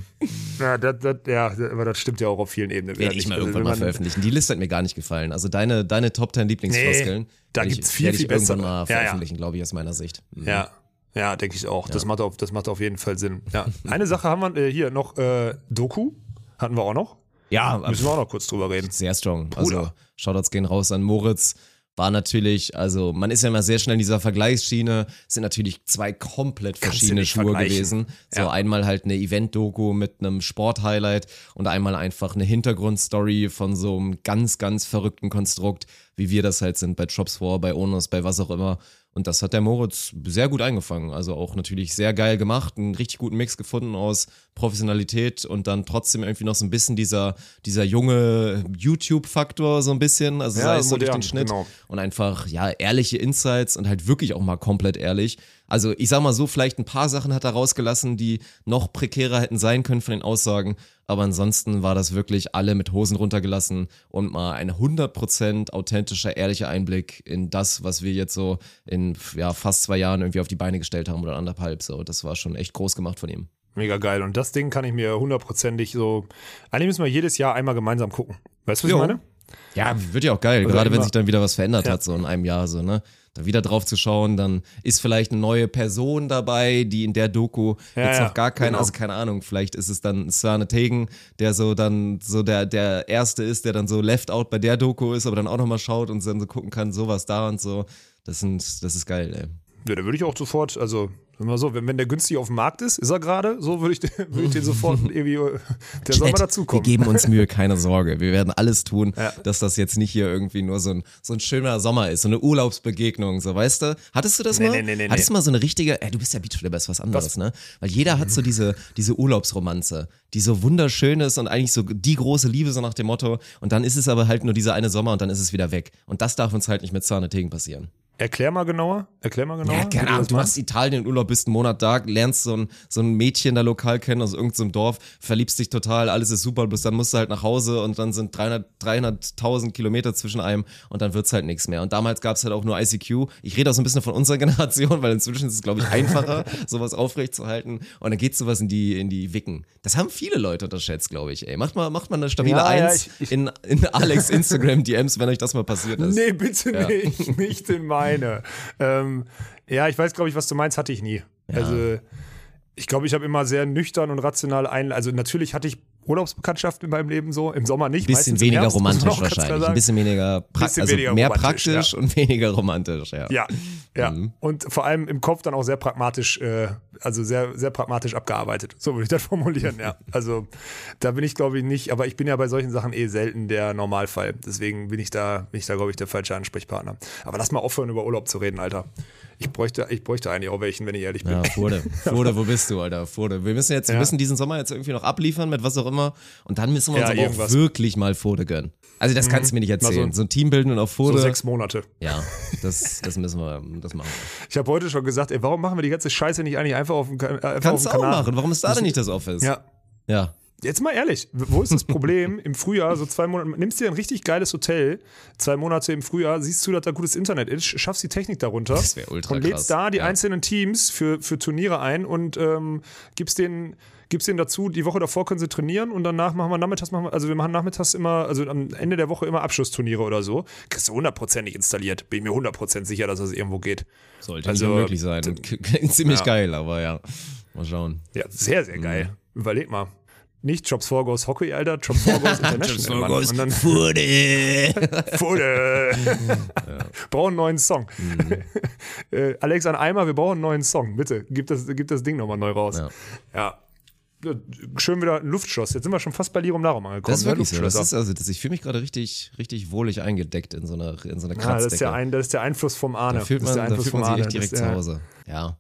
Speaker 2: Ja, das, das, ja, aber das stimmt ja auch auf vielen Ebenen.
Speaker 1: Werde ich
Speaker 2: nicht.
Speaker 1: mal
Speaker 2: Also,
Speaker 1: irgendwann mal veröffentlichen. Die Liste hat mir gar nicht gefallen. Also deine, deine Top 10 Lieblingsfloskeln.
Speaker 2: Nee, da
Speaker 1: ich-
Speaker 2: gibt's viel, viel
Speaker 1: irgendwann
Speaker 2: bessere.
Speaker 1: mal
Speaker 2: Ja, ja.
Speaker 1: veröffentlichen, glaube ich, aus meiner Sicht. Mhm.
Speaker 2: Ja, ja, denke ich auch. Das, macht auf, das macht auf jeden Fall Sinn. Ja. Eine Sache haben wir äh, hier noch, äh, Doku hatten wir auch noch.
Speaker 1: Ja,
Speaker 2: Müssen wir auch noch kurz drüber reden.
Speaker 1: sehr strong.
Speaker 2: Bruder.
Speaker 1: Also Shoutouts gehen raus an Moritz. War natürlich, also man ist ja immer sehr schnell in dieser Vergleichsschiene, sind natürlich zwei komplett
Speaker 2: Kannst
Speaker 1: verschiedene Schuhe gewesen. So
Speaker 2: Ja.
Speaker 1: einmal halt eine Event-Doku mit einem Sport-Highlight und einmal einfach eine Hintergrundstory von so einem ganz, ganz verrückten Konstrukt, wie wir das halt sind bei Drops 4, bei Onus, bei was auch immer. Und das hat der Moritz sehr gut eingefangen. Also auch natürlich sehr geil gemacht, einen richtig guten Mix gefunden aus Professionalität und dann trotzdem irgendwie noch so ein bisschen dieser, dieser junge YouTube-Faktor so ein bisschen. Also
Speaker 2: Ja,
Speaker 1: sei es so durch den Schnitt
Speaker 2: genau.
Speaker 1: und einfach, ja, ehrliche Insights und halt wirklich auch mal komplett ehrlich. Also ich sag mal so, vielleicht ein paar Sachen hat er rausgelassen, die noch prekärer hätten sein können von den Aussagen, aber ansonsten war das wirklich alle mit Hosen runtergelassen und mal ein 100% authentischer, ehrlicher Einblick in das, was wir jetzt so in ja, fast zwei Jahren irgendwie auf die Beine gestellt haben oder anderthalb so. Das war schon echt groß gemacht von ihm.
Speaker 2: Mega geil. Und das Ding kann ich mir hundertprozentig so. Eigentlich müssen wir jedes Jahr einmal gemeinsam gucken. Weißt du, was
Speaker 1: Jo.
Speaker 2: ich meine?
Speaker 1: Ja, wird ja auch geil,
Speaker 2: Oder
Speaker 1: gerade wenn
Speaker 2: immer-
Speaker 1: sich dann wieder was verändert
Speaker 2: Ja.
Speaker 1: hat, so in einem Jahr, so, ne? Da wieder drauf zu schauen, dann ist vielleicht eine neue Person dabei, die in der Doku
Speaker 2: Ja,
Speaker 1: jetzt
Speaker 2: ja,
Speaker 1: noch gar keine,
Speaker 2: genau.
Speaker 1: also keine Ahnung, vielleicht ist es dann Sane Tegen, der so dann so der, der Erste ist, der dann so left out bei der Doku ist, aber dann auch nochmal schaut und dann so gucken kann, sowas da und so. Das sind, das ist geil, ey.
Speaker 2: Ja, da würde ich auch sofort, also, mal so, wenn, wenn der günstig auf dem Markt ist, ist er gerade, so würde ich, würde ich den sofort irgendwie, äh, der soll mal dazukommen.
Speaker 1: Wir geben uns Mühe, keine Sorge. Wir werden alles tun,
Speaker 2: Ja.
Speaker 1: dass das jetzt nicht hier irgendwie nur so ein, so ein schöner Sommer ist, so eine Urlaubsbegegnung, so weißt du? Hattest du das
Speaker 2: Nee,
Speaker 1: mal?
Speaker 2: nee, nee, nee,
Speaker 1: Hattest du mal so eine richtige, äh, du bist ja Beachvolleyball, ist was anderes, ne? Weil jeder hat so diese, diese Urlaubsromanze, die so wunderschön ist und eigentlich so die große Liebe, so nach dem Motto. Und dann ist es aber halt nur dieser eine Sommer und dann ist es wieder weg. Und das darf uns halt nicht mit Zahne Tegen passieren.
Speaker 2: Erklär mal genauer. Erklär mal genauer.
Speaker 1: Ja, keine
Speaker 2: du
Speaker 1: Ahnung, du machst Italien Urlaub, bist einen Monat da, lernst so ein, so ein Mädchen da lokal kennen aus irgendeinem Dorf, verliebst dich total, alles ist super, bis dann musst du halt nach Hause und dann sind 300 300.000 Kilometer zwischen einem und dann wird's halt nichts mehr. Und damals gab's halt auch nur ICQ. Ich rede auch so ein bisschen von unserer Generation, weil inzwischen ist es, glaube ich, einfacher, sowas aufrechtzuerhalten. Und dann geht sowas in die, in die Wicken. Das haben viele Leute unterschätzt, glaube ich, ey. Macht mal, macht mal eine stabile
Speaker 2: Ja, ja,
Speaker 1: Eins
Speaker 2: ich- ich-
Speaker 1: in, in Alex Instagram DMs, wenn euch das mal passiert ist.
Speaker 2: Nee, bitte nicht, nicht in meine. Ähm, ja, ich weiß, glaube ich, was du meinst, hatte ich nie. Also, ich glaube, ich habe immer sehr nüchtern und rational ein. Also, natürlich hatte ich Urlaubsbekanntschaften in meinem Leben so, im Sommer nicht.
Speaker 1: bisschen weniger
Speaker 2: Herbst,
Speaker 1: romantisch wahrscheinlich. Ein bisschen weniger, pra
Speaker 2: Bisschen
Speaker 1: also
Speaker 2: weniger
Speaker 1: mehr praktisch und weniger romantisch, ja.
Speaker 2: Ja, ja.
Speaker 1: Mhm.
Speaker 2: Und vor allem im Kopf dann auch sehr pragmatisch, äh, also sehr, sehr pragmatisch abgearbeitet. So würde ich das formulieren, ja. Also da bin ich, glaube ich, nicht, aber ich bin ja bei solchen Sachen eh selten der Normalfall. Deswegen bin ich da, bin ich da, glaube ich, der falsche Ansprechpartner. Aber lass mal aufhören, über Urlaub zu reden, Alter. Ich bräuchte, ich bräuchte eigentlich auch welchen, wenn ich ehrlich bin.
Speaker 1: Ja, Furde. Furde, wo bist du, Alter? Furde. Wir müssen jetzt, wir
Speaker 2: Ja.
Speaker 1: müssen diesen Sommer jetzt irgendwie noch abliefern mit was auch immer. Und dann müssen wir uns
Speaker 2: Ja,
Speaker 1: aber
Speaker 2: irgendwas.
Speaker 1: auch wirklich mal Furde gönnen. Also das kannst du mir nicht
Speaker 2: Mal so-
Speaker 1: erzählen. So ein Team bilden und auf
Speaker 2: So
Speaker 1: Furde.
Speaker 2: sechs Monate.
Speaker 1: ja, das, das müssen wir, das machen wir.
Speaker 2: Ich habe heute schon gesagt, ey, warum machen wir die ganze Scheiße nicht eigentlich einfach auf dem, äh, auf
Speaker 1: Kannst du auch
Speaker 2: Kanal?
Speaker 1: machen. Warum ist da denn nicht das Office?
Speaker 2: Ja,
Speaker 1: Ja.
Speaker 2: Jetzt mal ehrlich, wo ist das Problem im Frühjahr, so zwei Monate, nimmst dir ein richtig geiles Hotel, zwei Monate im Frühjahr, siehst du, dass da gutes Internet ist, schaffst die Technik darunter
Speaker 1: Das ultra
Speaker 2: und lädst da die
Speaker 1: Ja.
Speaker 2: einzelnen Teams für, für Turniere ein und ähm, gibst denen gibst denen dazu, die Woche davor können sie trainieren und danach machen wir nachmittags, machen wir, also wir machen nachmittags immer, also am Ende der Woche immer Abschlussturniere oder so. Kriegst du hundertprozentig installiert. Bin ich mir hundertprozentig sicher, dass das irgendwo geht.
Speaker 1: Sollte
Speaker 2: Also,
Speaker 1: nicht unmöglich sein. Klingt ziemlich
Speaker 2: Ja.
Speaker 1: geil, aber ja. Mal schauen.
Speaker 2: Ja, sehr, sehr geil.
Speaker 1: Mhm.
Speaker 2: Überleg mal. Nicht Jobs 4 Goes Hockey, Alter, Jobs 4 Goes International. Mann. Und dann Fude. Brauchen einen neuen Song.
Speaker 1: Mhm.
Speaker 2: äh, Alex an Eimer, wir brauchen einen neuen Song. Bitte, gib das, gib das Ding nochmal neu raus.
Speaker 1: Ja.
Speaker 2: Ja. Schön wieder ein Luftschuss. Jetzt sind wir schon fast bei Lirum Larum angekommen.
Speaker 1: Das ist
Speaker 2: ne?
Speaker 1: wirklich so. Das ist also, das, ich fühle mich gerade richtig, richtig wohlig eingedeckt in so einer, in so einer
Speaker 2: ja,
Speaker 1: Kratzdecke.
Speaker 2: das, ist der ein, das ist der Einfluss vom Arne.
Speaker 1: Da fühlt
Speaker 2: das
Speaker 1: man,
Speaker 2: ist der
Speaker 1: da
Speaker 2: Einfluss
Speaker 1: fühlt man
Speaker 2: vom
Speaker 1: sich
Speaker 2: Arne.
Speaker 1: echt direkt
Speaker 2: das,
Speaker 1: zu
Speaker 2: ja.
Speaker 1: Hause. Ja.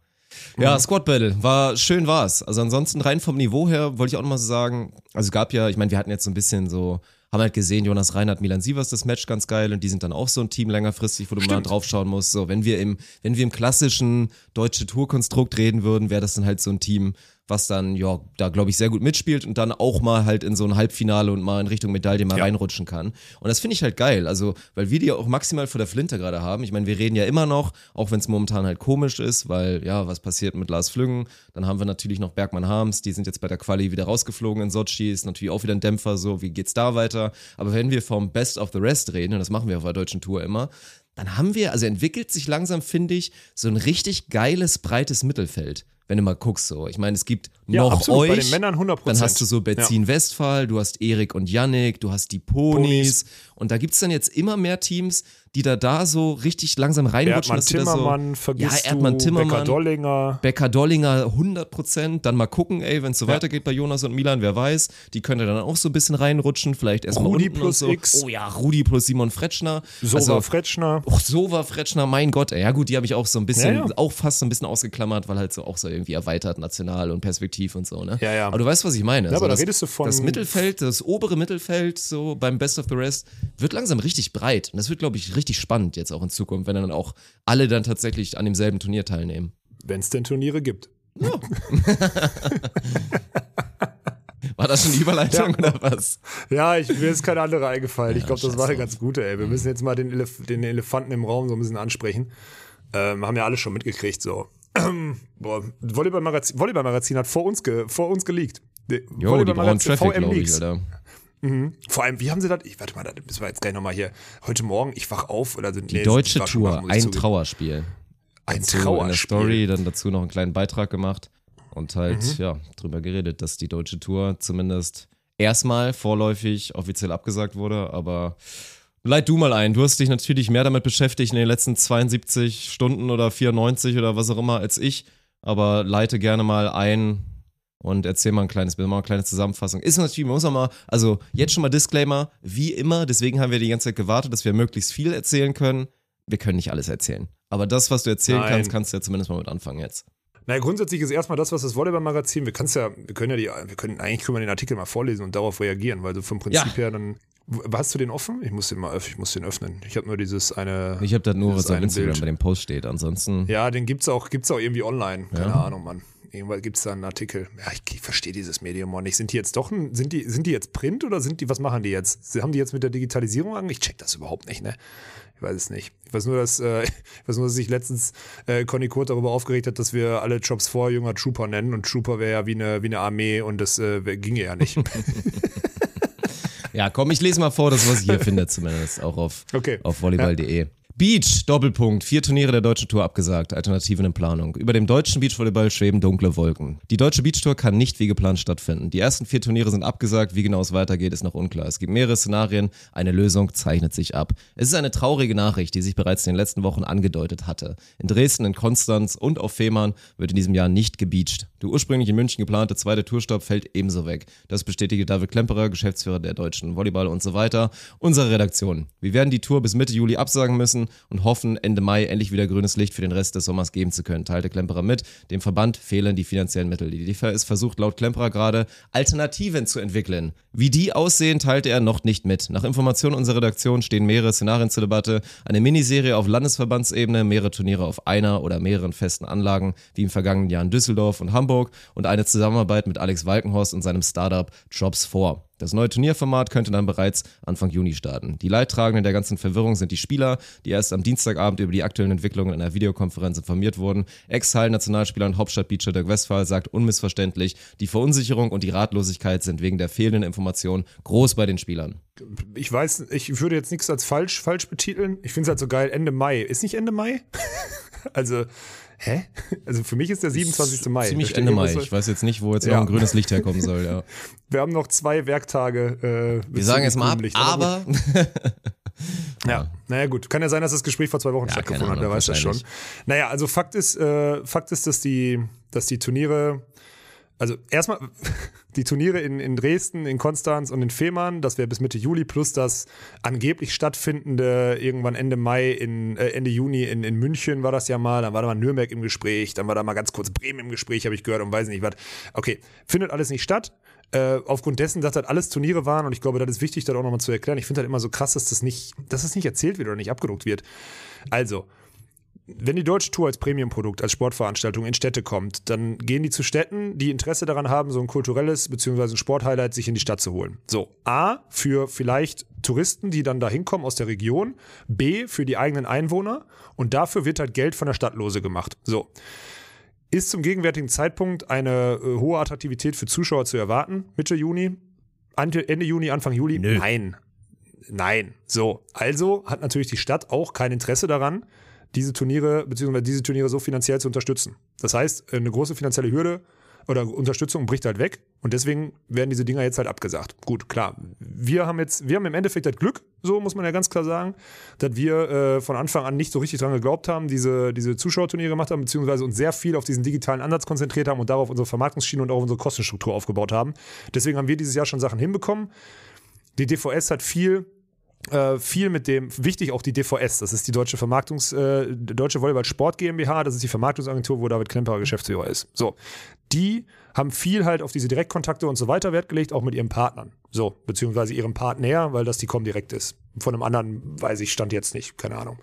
Speaker 1: Ja, Squad Battle war schön war's. Also ansonsten rein vom Niveau her wollte ich auch nochmal so sagen, also es gab ja, ich meine, wir hatten jetzt so ein bisschen so, haben halt gesehen, Jonas Reinhardt, Milan Sievers, das Match ganz geil und die sind dann auch so ein Team längerfristig, wo du mal drauf schauen musst. So, wenn wir im, wenn wir im klassischen deutsche Tourkonstrukt reden würden, wäre das dann halt so ein Team, was dann, ja, da glaube ich sehr gut mitspielt und dann auch mal halt in so ein Halbfinale und mal in Richtung Medaille mal
Speaker 2: Ja.
Speaker 1: reinrutschen kann. Und das finde ich halt geil. Also, weil wir die auch maximal vor der Flinte gerade haben. Ich meine, wir reden ja immer noch, auch wenn es momentan halt komisch ist, weil, ja, was passiert mit Lars Flüggen? Dann haben wir natürlich noch Bergmann Harms, die sind jetzt bei der Quali wieder rausgeflogen in Sochi, ist natürlich auch wieder ein Dämpfer, so, wie geht's da weiter? Aber wenn wir vom Best of the Rest reden, und das machen wir auf der deutschen Tour immer, dann haben wir, also entwickelt sich langsam, finde ich, so ein richtig geiles, breites Mittelfeld. Wenn du mal guckst, so. Ich meine, es gibt
Speaker 2: Ja,
Speaker 1: noch
Speaker 2: absolut,
Speaker 1: euch.
Speaker 2: bei den Männern 100%.
Speaker 1: Dann hast du so Benzin Westphal, du hast Erik und Yannick, du hast die Ponys.
Speaker 2: Ponys.
Speaker 1: Und da gibt's dann jetzt immer mehr Teams, die da da so richtig langsam reinrutschen.
Speaker 2: Erdmann Timmermann,
Speaker 1: so,
Speaker 2: vergisst
Speaker 1: ja, Erdmann Timmermann,
Speaker 2: Becker Dollinger.
Speaker 1: Becker Dollinger 100 Prozent. Dann mal gucken, ey, wenn es so
Speaker 2: Ja.
Speaker 1: weitergeht bei Jonas und Milan, wer weiß. Die könnte dann auch so ein bisschen reinrutschen. Vielleicht erstmal
Speaker 2: Rudi plus
Speaker 1: so.
Speaker 2: X.
Speaker 1: Oh ja, Rudi plus Simon Fretschner.
Speaker 2: So
Speaker 1: also,
Speaker 2: war Fretschner.
Speaker 1: Och, so war Fretschner, mein Gott, ey. Ja gut, die habe ich auch so ein bisschen,
Speaker 2: Ja, ja.
Speaker 1: auch fast so ein bisschen ausgeklammert, weil halt so auch so irgendwie erweitert, national und perspektiv und so, ne?
Speaker 2: Ja, ja.
Speaker 1: Aber du weißt, was ich meine.
Speaker 2: aber da
Speaker 1: das,
Speaker 2: redest du von-
Speaker 1: Das Mittelfeld, das obere Mittelfeld, so beim Best of the Rest, wird langsam richtig breit. Und das wird, glaube ich, richtig spannend jetzt auch in Zukunft, wenn dann auch alle dann tatsächlich an demselben Turnier teilnehmen.
Speaker 2: Wenn es denn Turniere gibt.
Speaker 1: War das schon die Überleitung
Speaker 2: Ja.
Speaker 1: oder was?
Speaker 2: Ja, ich, mir ist keine andere eingefallen. ich glaube, das war eine ganz gute, ey. Wir müssen jetzt mal den, Elef den Elefanten im Raum so ein bisschen ansprechen. Ähm, haben ja alle schon mitgekriegt, so. Boah, Volleyball-Magazin Volleyball hat vor uns, ge vor uns geleakt.
Speaker 1: Jo, die brauchen
Speaker 2: Volleyball-Magazin
Speaker 1: Traffic, glaube ich,
Speaker 2: Leaks.
Speaker 1: Alter.
Speaker 2: Vor allem, wie haben sie das? Ich warte mal, das müssen wir jetzt gleich nochmal hier. Heute Morgen, ich wach auf oder sind
Speaker 1: Die deutsche Tour, ein Trauerspiel.
Speaker 2: Ein
Speaker 1: dazu in der
Speaker 2: Trauerspiel.
Speaker 1: Story dann dazu noch einen kleinen Beitrag gemacht und halt,
Speaker 2: Mhm.
Speaker 1: ja, drüber geredet, dass die deutsche Tour zumindest erstmal vorläufig offiziell abgesagt wurde, aber leit du mal ein. Du hast dich natürlich mehr damit beschäftigt in den letzten 72 Stunden oder 94 oder was auch immer als ich, aber leite gerne mal ein und erzähl mal ein kleines Bild, mal eine kleine Zusammenfassung. Ist natürlich, man muss auch mal, also jetzt schon mal Disclaimer, wie immer, deswegen haben wir die ganze Zeit gewartet, dass wir möglichst viel erzählen können. Wir können nicht alles erzählen. Aber das, was du erzählen
Speaker 2: Nein.
Speaker 1: kannst, kannst du ja zumindest mal mit anfangen jetzt.
Speaker 2: Naja, grundsätzlich ist erstmal das, was das Volleyball-Magazin, wir kann's ja, wir können ja die, wir können, eigentlich können wir den Artikel mal vorlesen und darauf reagieren, weil so vom Prinzip
Speaker 1: Ja.
Speaker 2: her dann, hast du den offen? Ich muss den mal öff- ich muss den öffnen. Ich habe nur dieses eine.
Speaker 1: Ich habe das nur, was auf Instagram
Speaker 2: Bild.
Speaker 1: bei dem Post steht. Ansonsten,
Speaker 2: Ja, den gibt's auch, gibt's auch irgendwie online. Keine
Speaker 1: Ja.
Speaker 2: Ahnung, Mann. Irgendwann gibt's da einen Artikel. Ja, ich, ich verstehe dieses Medium auch nicht. Sind die jetzt doch ein, sind die, sind die jetzt Print oder sind die, was machen die jetzt? Haben die jetzt mit der Digitalisierung an? Ich check das überhaupt nicht, ne? Ich weiß es nicht. Ich weiß nur, dass, äh, ich weiß nur, dass sich letztens äh, Conny Kurt darüber aufgeregt hat, dass wir alle Jobs vor jünger Trooper nennen und Trooper wäre ja wie eine, wie eine Armee und das äh, ginge ja nicht.
Speaker 1: ja, komm, ich lese mal vor, das, was ich hier finde, zumindest auch auf,
Speaker 2: Okay.
Speaker 1: auf volleyball.de. Beach, Doppelpunkt, vier Turniere der deutschen Tour abgesagt, Alternativen in Planung. Über dem deutschen Beachvolleyball schweben dunkle Wolken. Die deutsche Beachtour kann nicht wie geplant stattfinden. Die ersten vier Turniere sind abgesagt, wie genau es weitergeht, ist noch unklar. Es gibt mehrere Szenarien, eine Lösung zeichnet sich ab. Es ist eine traurige Nachricht, die sich bereits in den letzten Wochen angedeutet hatte. In Dresden, in Konstanz und auf Fehmarn wird in diesem Jahr nicht gebeacht. Der ursprünglich in München geplante zweite Tourstopp fällt ebenso weg. Das bestätigte David Klemperer, Geschäftsführer der deutschen Volleyball und so weiter, unserer Redaktion. Wir werden die Tour bis Mitte Juli absagen müssen. Und hoffen, Ende Mai endlich wieder grünes Licht für den Rest des Sommers geben zu können, teilte Klemperer mit. Dem Verband fehlen die finanziellen Mittel. Die DFS versucht laut Klemperer gerade, Alternativen zu entwickeln. Wie die aussehen, teilte er noch nicht mit. Nach Informationen unserer Redaktion stehen mehrere Szenarien zur Debatte. Eine Miniserie auf Landesverbandsebene, mehrere Turniere auf einer oder mehreren festen Anlagen, wie im vergangenen Jahr in Düsseldorf und Hamburg und eine Zusammenarbeit mit Alex Walkenhorst und seinem Startup Jobs 4. Das neue Turnierformat könnte dann bereits Anfang Juni starten. Die Leidtragenden der ganzen Verwirrung sind die Spieler, die erst am Dienstagabend über die aktuellen Entwicklungen in einer Videokonferenz informiert wurden. Ex-Hall-Nationalspieler und Hauptstadtbeacher Dirk Westphal sagt unmissverständlich, die Verunsicherung und die Ratlosigkeit sind wegen der fehlenden Informationen groß bei den Spielern.
Speaker 2: Ich weiß, ich würde jetzt nichts als falsch, falsch betiteln. Ich finde es halt so geil, Ende Mai. Ist nicht Ende Mai? Also, hä? Also für mich ist der 27. Mai.
Speaker 1: Ziemlich Ende Mai. Ich weiß jetzt nicht, wo jetzt
Speaker 2: Ja.
Speaker 1: noch ein grünes Licht herkommen soll. Ja.
Speaker 2: Wir haben noch zwei Werktage. Äh,
Speaker 1: Wir sagen jetzt mal ab,
Speaker 2: Licht.
Speaker 1: aber
Speaker 2: gut. Ja, naja gut. Kann ja sein, dass das Gespräch vor zwei Wochen
Speaker 1: Ja,
Speaker 2: stattgefunden hat, wer weiß das schon. Naja, also Fakt ist, äh, Fakt ist, dass die, dass die Turniere, also erstmal die Turniere in, in Dresden, in Konstanz und in Fehmarn, das wäre bis Mitte Juli, plus das angeblich stattfindende irgendwann Ende Mai, in, äh, Ende Juni in, in München war das ja mal, dann war da mal Nürnberg im Gespräch, dann war da mal ganz kurz Bremen im Gespräch, habe ich gehört und weiß nicht was. Okay, findet alles nicht statt. Äh, aufgrund dessen, dass das alles Turniere waren und ich glaube, das ist wichtig, das auch nochmal zu erklären. Ich finde halt immer so krass, dass das nicht, dass das nicht erzählt wird oder nicht abgedruckt wird. Also, wenn die deutsche Tour als Premium-Produkt, als Sportveranstaltung in Städte kommt, dann gehen die zu Städten, die Interesse daran haben, so ein kulturelles bzw. ein Sporthighlight sich in die Stadt zu holen. So, A, für vielleicht Touristen, die dann da hinkommen aus der Region, B, für die eigenen Einwohner und dafür wird halt Geld von der Stadt lose gemacht. So. Ist zum gegenwärtigen Zeitpunkt eine äh, hohe Attraktivität für Zuschauer zu erwarten, Mitte Juni, Ante- Ende Juni, Anfang Juli? Nein. Nein. So, also hat natürlich die Stadt auch kein Interesse daran, diese Turniere beziehungsweise diese Turniere so finanziell zu unterstützen. Das heißt, eine große finanzielle Hürde oder Unterstützung bricht halt weg und deswegen werden diese Dinger jetzt halt abgesagt. Gut, klar. Wir haben jetzt, wir haben im Endeffekt das Glück, so muss man ja ganz klar sagen, dass wir äh, von Anfang an nicht so richtig dran geglaubt haben, diese, diese Zuschauerturniere gemacht haben, beziehungsweise uns sehr viel auf diesen digitalen Ansatz konzentriert haben und darauf unsere Vermarktungsschiene und auch unsere Kostenstruktur aufgebaut haben. Deswegen haben wir dieses Jahr schon Sachen hinbekommen. Die DVS hat viel äh, viel mit dem, wichtig auch die DVS, das ist die Deutsche Vermarktungs, äh, Deutsche Volleyball Sport GmbH, das ist die Vermarktungsagentur, wo David Klemperer Geschäftsführer ist. So, die haben viel halt auf diese Direktkontakte und so weiter Wert gelegt, auch mit ihren Partnern. So, beziehungsweise ihrem Partner, weil das die Comdirect ist. Von einem anderen weiß ich, stand jetzt nicht, keine Ahnung.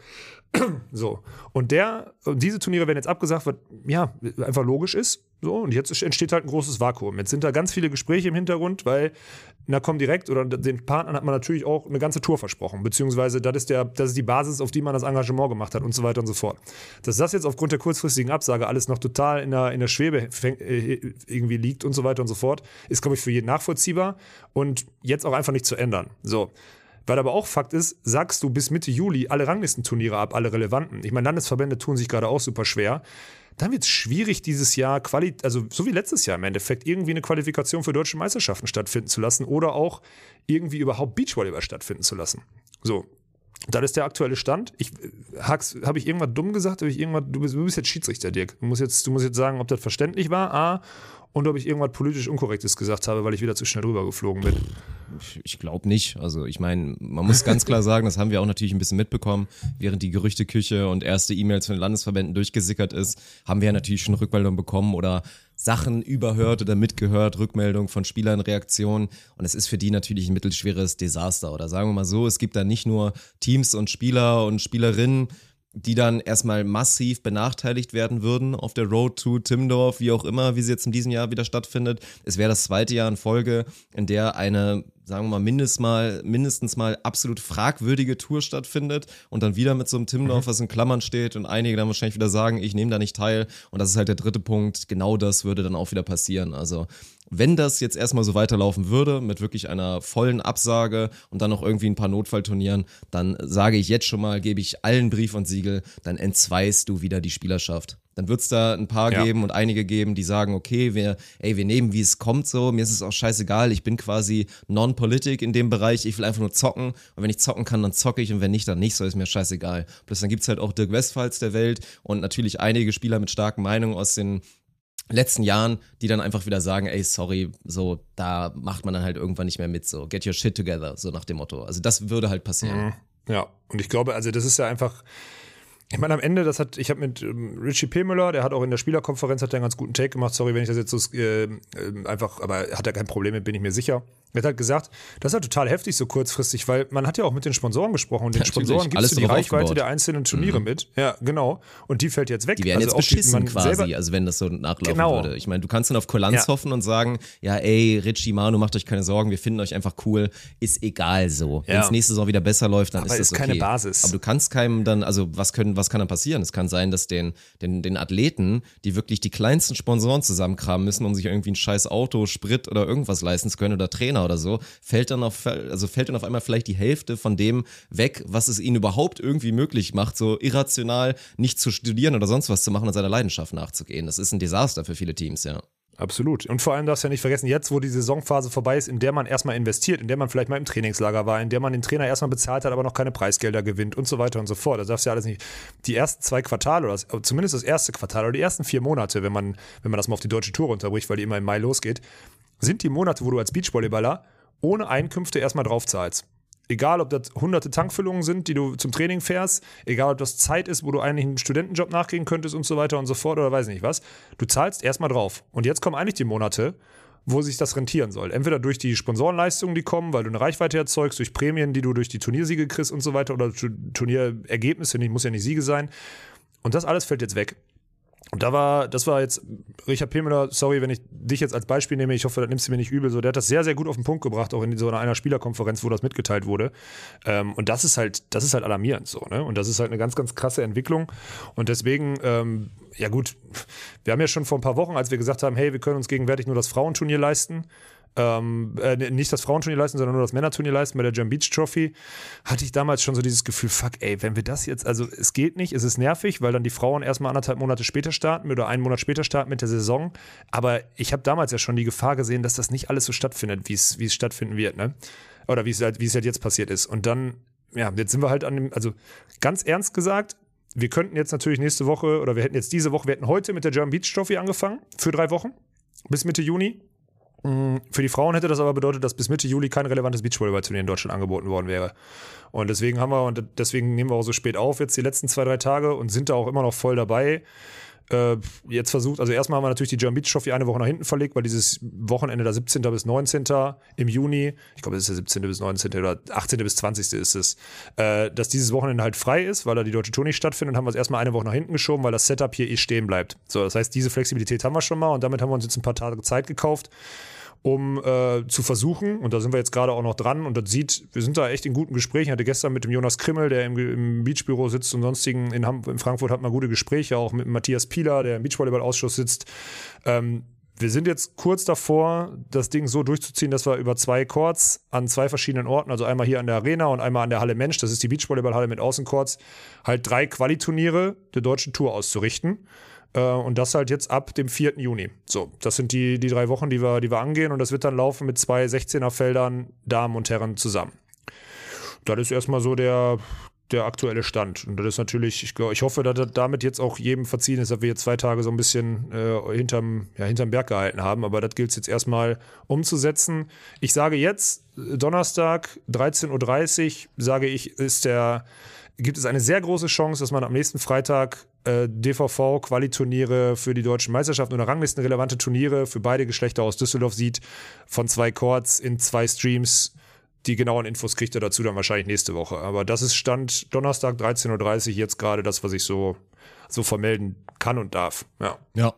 Speaker 2: So. Und der, diese Turniere werden jetzt abgesagt, was ja einfach logisch ist. So, und jetzt entsteht halt ein großes Vakuum. Jetzt sind da ganz viele Gespräche im Hintergrund, weil na komm direkt oder den Partnern hat man natürlich auch eine ganze Tour versprochen, beziehungsweise das ist der, das ist die Basis, auf die man das Engagement gemacht hat und so weiter und so fort. Dass das jetzt aufgrund der kurzfristigen Absage alles noch total in der, in der Schwebe äh, irgendwie liegt und so weiter und so fort, ist, glaube ich, für jeden nachvollziehbar und jetzt auch einfach nicht zu ändern. So. Weil aber auch Fakt ist, sagst du bis Mitte Juli alle Ranglistenturniere ab, alle relevanten. Ich meine, Landesverbände tun sich gerade auch super schwer. Dann wird es schwierig, dieses Jahr, Quali also so wie letztes Jahr im Endeffekt, irgendwie eine Qualifikation für deutsche Meisterschaften stattfinden zu lassen oder auch irgendwie überhaupt Beachvolleyball stattfinden zu lassen. So. Das ist der aktuelle Stand. Ich habe ich irgendwas dumm gesagt? Ich irgendwas, du, bist, du bist jetzt Schiedsrichter, Dirk. Du musst jetzt, du musst jetzt sagen, ob das verständlich war, A, und ob ich irgendwas politisch Unkorrektes gesagt habe, weil ich wieder zu schnell drüber geflogen bin.
Speaker 1: Ich glaube nicht. Also ich meine, man muss ganz klar sagen, das haben wir auch natürlich ein bisschen mitbekommen, während die Gerüchteküche und erste E-Mails von den Landesverbänden durchgesickert ist, haben wir ja natürlich schon Rückmeldungen bekommen oder Sachen überhört oder mitgehört, Rückmeldungen von Spielern, Reaktionen. Und es ist für die natürlich ein mittelschweres Desaster. Oder sagen wir mal so, es gibt da nicht nur Teams und Spieler und Spielerinnen, die dann erstmal massiv benachteiligt werden würden auf der Road to Timdorf, wie auch immer, wie sie jetzt in diesem Jahr wieder stattfindet. Es wäre das zweite Jahr in Folge, in der eine, sagen wir mal, mindestens mal, mindestens mal absolut fragwürdige Tour stattfindet und dann wieder mit so einem Timdorf, was in Klammern steht und einige dann wahrscheinlich wieder sagen, ich nehme da nicht teil. Und das ist halt der dritte Punkt. Genau das würde dann auch wieder passieren. Also wenn das jetzt erstmal so weiterlaufen würde, mit wirklich einer vollen Absage und dann noch irgendwie ein paar Notfallturnieren, dann sage ich jetzt schon mal, gebe ich allen Brief und Siegel, dann entzweist du wieder die Spielerschaft. Dann wird es da ein paar
Speaker 2: Ja.
Speaker 1: geben und einige geben, die sagen, okay, wir, ey, wir nehmen, wie es kommt so, mir ist es auch scheißegal, ich bin quasi non-politic in dem Bereich, ich will einfach nur zocken und wenn ich zocken kann, dann zocke ich und wenn nicht, dann nicht, so ist mir scheißegal. Plus dann gibt's halt auch Dirk Westphals der Welt und natürlich einige Spieler mit starken Meinungen aus den letzten Jahren, die dann einfach wieder sagen, ey, sorry, so, da macht man dann halt irgendwann nicht mehr mit, so, get your shit together, so nach dem Motto. Also das würde halt passieren.
Speaker 2: Ja, und ich glaube, also das ist ja einfach, ich meine, am Ende, das hat, ich habe mit ähm, Richie P. Müller, der hat auch in der Spielerkonferenz hat einen ganz guten Take gemacht. Sorry, wenn ich das jetzt so äh, äh, einfach, aber hat er kein Problem mit, bin ich mir sicher. Er hat halt gesagt, das ist halt total heftig so kurzfristig, weil man hat ja auch mit den Sponsoren gesprochen und den. Sponsoren gibst
Speaker 1: Alles
Speaker 2: du die Reichweite
Speaker 1: aufgebaut.
Speaker 2: der einzelnen Turniere mit. Ja, genau. Und die fällt jetzt weg.
Speaker 1: Die werden
Speaker 2: Also
Speaker 1: jetzt beschissen
Speaker 2: man
Speaker 1: quasi, also wenn das so nachlaufen
Speaker 2: Genau.
Speaker 1: würde. Ich meine, du kannst dann auf Kulanz
Speaker 2: Ja.
Speaker 1: hoffen und sagen, ja, ey, Richie, Manu, macht euch keine Sorgen, wir finden euch einfach cool. Ist egal so. Wenn
Speaker 2: Ja.
Speaker 1: es nächste Saison wieder besser läuft, dann
Speaker 2: Aber
Speaker 1: ist das
Speaker 2: ist
Speaker 1: okay.
Speaker 2: keine Basis.
Speaker 1: Aber du kannst keinem dann, also was können, was kann dann passieren? Es kann sein, dass den, den, den Athleten, die wirklich die kleinsten Sponsoren zusammenkramen müssen, um sich irgendwie ein scheiß Auto, Sprit oder irgendwas leisten zu können oder Trainer oder so, fällt dann auf, also fällt dann auf einmal vielleicht die Hälfte von dem weg, was es ihnen überhaupt irgendwie möglich macht, so irrational nicht zu studieren oder sonst was zu machen und seiner Leidenschaft nachzugehen. Das ist ein Desaster für viele Teams, ja.
Speaker 2: Absolut. Und vor allem darfst du ja nicht vergessen, jetzt, wo die Saisonphase vorbei ist, in der man erstmal investiert, in der man vielleicht mal im Trainingslager war, in der man den Trainer erstmal bezahlt hat, aber noch keine Preisgelder gewinnt und so weiter und so fort. Das darfst du ja alles nicht. Die ersten zwei Quartale oder zumindest das erste Quartal oder die ersten vier Monate, wenn man, wenn man das mal auf die deutsche Tour runterbricht, weil die immer im Mai losgeht, sind die Monate, wo du als Beachvolleyballer ohne Einkünfte erstmal drauf zahlst. Egal, ob das hunderte Tankfüllungen sind, die du zum Training fährst, egal, ob das Zeit ist, wo du eigentlich einen Studentenjob nachgehen könntest und so weiter und so fort oder weiß nicht was. Du zahlst erstmal drauf. Und jetzt kommen eigentlich die Monate, wo sich das rentieren soll. Entweder durch die Sponsorenleistungen, die kommen, weil du eine Reichweite erzeugst, durch Prämien, die du durch die Turniersiege kriegst und so weiter oder Tu- Turnierergebnisse, muss ja nicht Siege sein. Und das alles fällt jetzt weg. Und da war, das war jetzt Richard Pemüller, sorry, wenn ich dich jetzt als Beispiel nehme, ich hoffe, das nimmst du mir nicht übel, so, der hat das sehr, sehr gut auf den Punkt gebracht, auch in so einer Spielerkonferenz, wo das mitgeteilt wurde. Ähm, und das ist halt, das ist halt alarmierend so, ne? Und das ist halt eine ganz, ganz krasse Entwicklung. Und deswegen, ähm, ja gut, wir haben ja schon vor ein paar Wochen, als wir gesagt haben, hey, wir können uns gegenwärtig nur das Frauenturnier leisten, ähm, äh, nicht das Frauenturnier leisten, sondern nur das Männerturnier leisten bei der Jam Beach Trophy, hatte ich damals schon so dieses Gefühl, fuck, ey, wenn wir das jetzt, also es geht nicht, es ist nervig, weil dann die Frauen erstmal anderthalb Monate später starten oder einen Monat später starten mit der Saison. Aber ich habe damals ja schon die Gefahr gesehen, dass das nicht alles so stattfindet, wie es stattfinden wird, ne? Oder wie halt, es halt jetzt passiert ist. Und dann, ja, jetzt sind wir halt an dem, also ganz ernst gesagt, wir könnten jetzt natürlich nächste Woche oder wir hätten jetzt diese Woche, wir hätten heute mit der German Beach Trophy angefangen für drei Wochen bis Mitte Juni. Mm, Für die Frauen hätte das aber bedeutet, dass bis Mitte Juli kein relevantes Beachvolleyball-Turnier in Deutschland angeboten worden wäre. Und deswegen haben wir, und deswegen nehmen wir auch so spät auf jetzt die letzten zwei, drei Tage und sind da auch immer noch voll dabei. Äh, jetzt versucht, also erstmal haben wir natürlich die German Beach Trophy eine Woche nach hinten verlegt, weil dieses Wochenende da 17. bis 19. im Juni, ich glaube, es ist der 17. bis 19. oder 18. bis 20. ist es, äh, dass dieses Wochenende halt frei ist, weil da die deutsche Tour nicht stattfindet, haben wir es erstmal eine Woche nach hinten geschoben, weil das Setup hier eh stehen bleibt. So, das heißt, diese Flexibilität haben wir schon mal und damit haben wir uns jetzt ein paar Tage Zeit gekauft um äh, zu versuchen, und da sind wir jetzt gerade auch noch dran, und das sieht, wir sind da echt in guten Gesprächen. Ich hatte gestern mit dem Jonas Krimmel, der im, im Beachbüro sitzt und sonstigen in, Ham in Frankfurt, hat man gute Gespräche, auch mit Matthias Pieler, der im Beachvolleyball-Ausschuss sitzt. Ähm, wir sind jetzt kurz davor, das Ding so durchzuziehen, dass wir über zwei Courts an zwei verschiedenen Orten, also einmal hier an der Arena und einmal an der Halle Mensch, das ist die Beachvolleyballhalle mit Außencourts, halt drei Qualiturniere der deutschen Tour auszurichten. Äh, Und das halt jetzt ab dem 4. Juni. So, das sind die, die drei Wochen, die wir, die wir angehen. Und das wird dann laufen mit zwei 16er-Feldern, Damen und Herren zusammen. Das ist erstmal so der, der aktuelle Stand. Und das ist natürlich, ich, ich hoffe, dass das damit jetzt auch jedem verziehen ist, dass wir jetzt zwei Tage so ein bisschen äh, hinterm, ja, hinterm Berg gehalten haben. Aber das gilt es jetzt erstmal umzusetzen. Ich sage jetzt, Donnerstag, 13.30 Uhr, sage ich, ist der, gibt es eine sehr große Chance, dass man am nächsten Freitag äh, DVV-Qualiturniere für die deutschen Meisterschaften oder ranglistenrelevante Turniere für beide Geschlechter aus Düsseldorf sieht, von zwei Chords in zwei Streams. Die genauen Infos kriegt er dazu dann wahrscheinlich nächste Woche. Aber das ist Stand Donnerstag 13.30 Uhr jetzt gerade das, was ich so, so vermelden kann und darf. Ja.
Speaker 1: Ja.